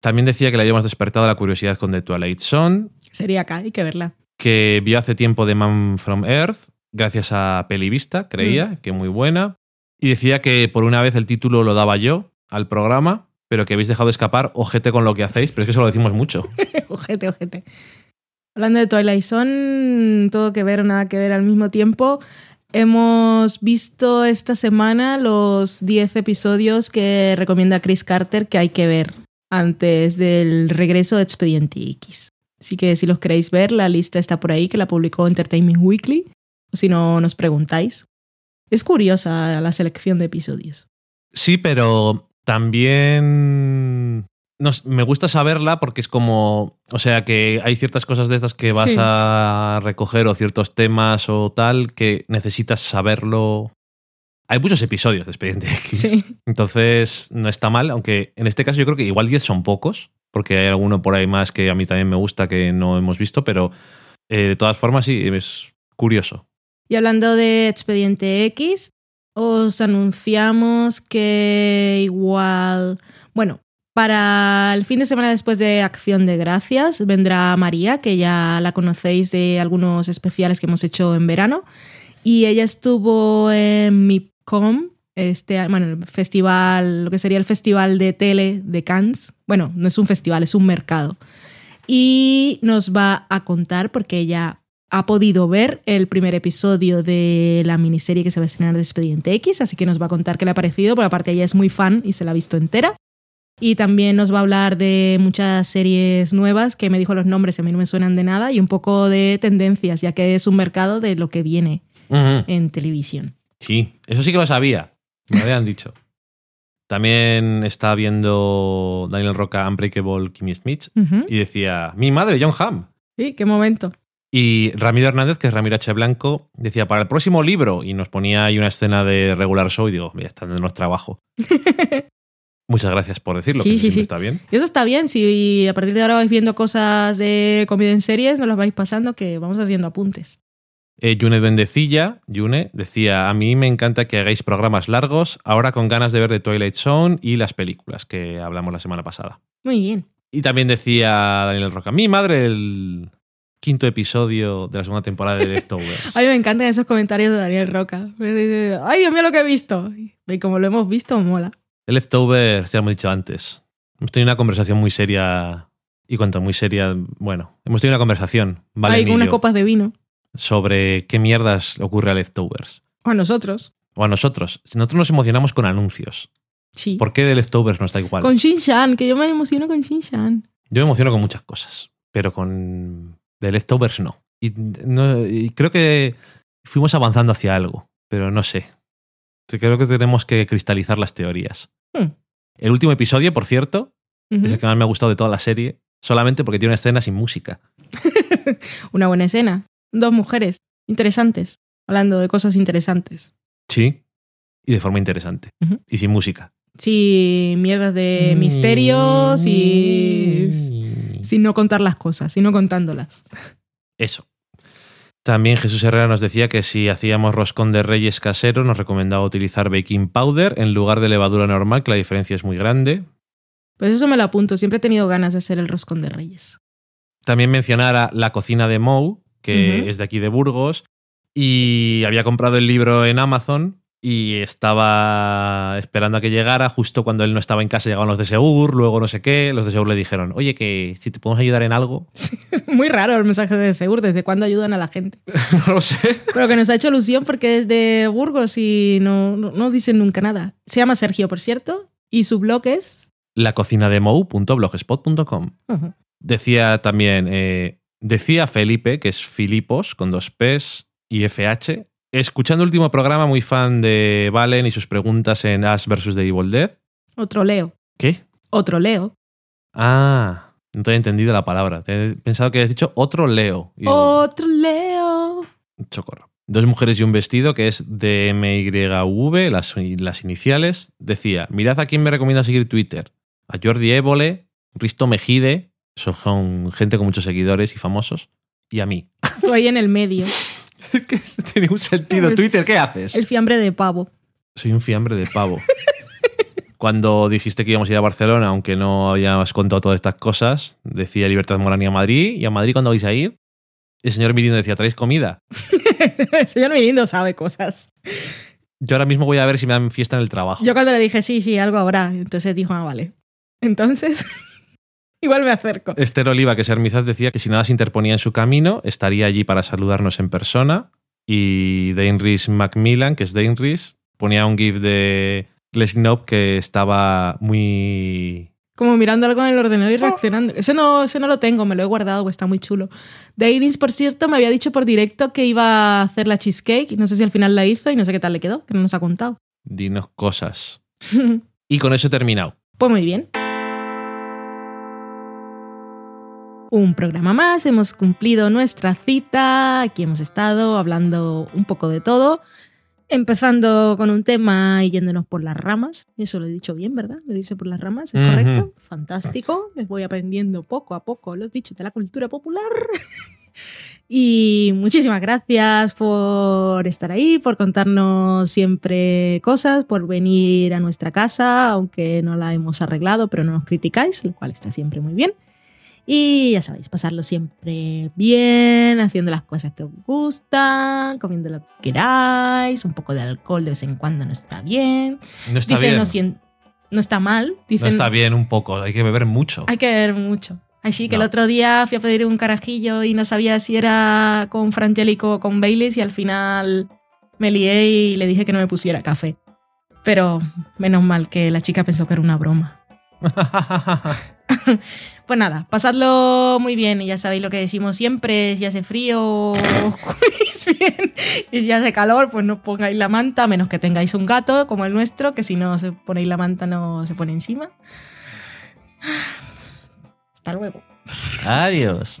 También decía que le habíamos despertado la curiosidad con The Twilight Zone, Sería acá, hay que verla. que vio hace tiempo The Man from Earth, gracias a Pelivista, creía, Mm. que muy buena. Y decía que por una vez el título lo daba yo al programa, pero que habéis dejado escapar ojete con lo que hacéis, pero es que eso lo decimos mucho. (laughs) ojete, ojete. Hablando de Twilight Zone, todo que ver o nada que ver al mismo tiempo. Hemos visto esta semana los 10 episodios que recomienda Chris Carter que hay que ver antes del regreso de Expediente X. Así que si los queréis ver, la lista está por ahí, que la publicó Entertainment Weekly. Si no, nos preguntáis. Es curiosa la selección de episodios. Sí, pero también no me gusta saberla porque es como, o sea, que hay ciertas cosas de estas que vas Sí. a recoger o ciertos temas o tal que necesitas saberlo. Hay muchos episodios de Expediente X. Sí. Entonces, no está mal, aunque en este caso yo creo que igual 10 son pocos, porque hay alguno por ahí más que a mí también me gusta que no hemos visto, pero eh, de todas formas sí, es curioso. Y hablando de Expediente X, os anunciamos que igual, bueno, para el fin de semana después de Acción de Gracias vendrá María, que ya la conocéis de algunos especiales que hemos hecho en verano, y ella estuvo en MIPCOM, este, bueno, el festival, lo que sería el festival de tele de Cannes. Bueno, no es un festival, es un mercado. Y nos va a contar, porque ella ha podido ver el primer episodio de la miniserie que se va a estrenar de Expediente X, así que nos va a contar qué le ha parecido, por aparte ella es muy fan y se la ha visto entera. Y también nos va a hablar de muchas series nuevas, que me dijo los nombres, a mí no me suenan de nada, y un poco de tendencias, ya que es un mercado de lo que viene en televisión. Sí, eso sí que lo sabía. Me lo habían dicho. También está viendo Daniel Roca Unbreakable Kimmy Smith Ujú. y decía, mi madre, John Hamm. Sí, qué momento. Y Ramiro Hernández, que es Ramiro H. Blanco, decía, para el próximo libro, y nos ponía ahí una escena de regular show, y digo, ya está dándonos trabajo. (laughs) Muchas gracias por decirlo, Sí, que sí, sí. está bien. Y eso está bien, si a partir de ahora vais viendo cosas de comida en series, nos las vais pasando, que vamos haciendo apuntes. Eh, Yune Bendecilla, Yune, decía, a mí me encanta que hagáis programas largos, ahora con ganas de ver The Twilight Zone y las películas que hablamos la semana pasada. Muy bien. Y también decía Daniel Roca, mi madre, el quinto episodio de la segunda temporada de Leftovers. (laughs) A mí me encantan esos comentarios de Daniel Roca. Ay, Dios mío, lo que he visto. Y como lo hemos visto, mola. The Leftovers, ya lo hemos dicho antes. Hemos tenido una conversación muy seria, y cuanto muy seria, bueno, hemos tenido una conversación, Valen Ahí y con unas copas de vino. sobre qué mierdas ocurre a Leftovers. O a nosotros. O a nosotros. Nosotros nos emocionamos con anuncios. Sí. ¿Por qué The Leftovers no está igual? Con Shin-Chan, que yo me emociono con Shin-Chan. Yo me emociono con muchas cosas, pero con The Leftovers no. Y, no- y creo que fuimos avanzando hacia algo, pero no sé. Creo que tenemos que cristalizar las teorías. Hmm. El último episodio, por cierto, es el que más me ha gustado de toda la serie, solamente porque tiene una escena sin música. (laughs) Una buena escena. Dos mujeres interesantes, hablando de cosas interesantes. Sí. Y de forma interesante. Y sin música. Sin mierdas de misterios y sin no contar las cosas, sino contándolas. Eso. También Jesús Herrera nos decía que si hacíamos roscón de reyes casero, nos recomendaba utilizar baking powder en lugar de levadura normal, que la diferencia es muy grande. Pues eso me lo apunto. Siempre he tenido ganas de hacer el roscón de reyes. También mencionara La cocina de Mou, que es de aquí de Burgos, y había comprado el libro en Amazon y estaba esperando a que llegara. Justo cuando él no estaba en casa llegaban los de Segur, luego no sé qué. Los de Segur le dijeron, oye, que si te podemos ayudar en algo. (laughs) Muy raro el mensaje de Segur, desde cuándo ayudan a la gente. (laughs) no lo sé. Pero que nos ha hecho ilusión porque es de Burgos y no, no, no dicen nunca nada. Se llama Sergio, por cierto, y su blog es... Lacocinademou.blogspot.com. Decía también, eh, decía Felipe, que es Filipos, con dos P's y FH, escuchando el último programa, muy fan de Valen y sus preguntas en Ash vs. The Evil Dead. Otro Leo. ¿Qué? Otro Leo. Ah, no te he entendido la palabra. Te he pensado que habías dicho otro Leo. Y digo, Otro Leo. Socorro. Dos mujeres y un vestido, que es DMYV, las, las iniciales. Decía, mirad a quién me recomienda seguir Twitter. A Jordi Évole, Risto Mejide, son gente con muchos seguidores y famosos, y a mí. Ahí en el medio. (laughs) (laughs) Es que no tiene ningún sentido. Twitter, ¿qué haces? El fiambre de pavo. Soy un fiambre de pavo. (laughs) Cuando dijiste que íbamos a ir a Barcelona, aunque no habíamos contado todas estas cosas, decía Libertad Morán y a Madrid. ¿Y a Madrid cuándo vais a ir? El señor Mirindo decía, ¿traéis comida? (laughs) El señor Mirindo sabe cosas. Yo ahora mismo voy a ver si me dan fiesta en el trabajo. Yo cuando le dije, sí, sí, algo habrá, entonces dijo, ah, vale. Entonces, igual me acerco. Esther Oliva, que es Hermizaz, decía que si nada se interponía en su camino, estaría allí para saludarnos en persona. Y Dainris Macmillan, que es Dainris, ponía un gif de Knope que estaba muy... Como mirando algo en el ordenador y reaccionando. Ese no, ese no lo tengo, me lo he guardado, está muy chulo. Dairis, por cierto, me había dicho por directo que iba a hacer la cheesecake. No sé si al final la hizo y no sé qué tal le quedó, que no nos ha contado. Dinos cosas. (laughs) Y con eso he terminado. Pues muy bien. Un programa más, hemos cumplido nuestra cita, aquí hemos estado hablando un poco de todo, empezando con un tema y yéndonos por las ramas, eso lo he dicho bien, ¿verdad? Lo dicho por las ramas, ¿es correcto? Fantástico, me voy aprendiendo poco a poco los dichos de la cultura popular. (laughs) Y muchísimas gracias por estar ahí, por contarnos siempre cosas, por venir a nuestra casa, aunque no la hemos arreglado, pero no nos criticáis, lo cual está siempre muy bien. Y ya sabéis, pasarlo siempre bien, haciendo las cosas que os gustan, comiendo lo que queráis, un poco de alcohol de vez en cuando no está bien. No está bien. no, no está mal, No dicen, está bien un poco. Hay que beber mucho. hay que ver mucho. Así que No. el otro día fui a pedir un carajillo y no sabía si era con Frangélico o con Baileys y al final me lié y le dije que no me pusiera café. Pero menos mal que la chica pensó que era una broma. (laughs) Pues nada, pasadlo muy bien y ya sabéis lo que decimos siempre, si hace frío os (laughs) bien y si hace calor pues no pongáis la manta, a menos que tengáis un gato como el nuestro, que si no os ponéis la manta no se pone encima. (sighs) Hasta luego. Adiós.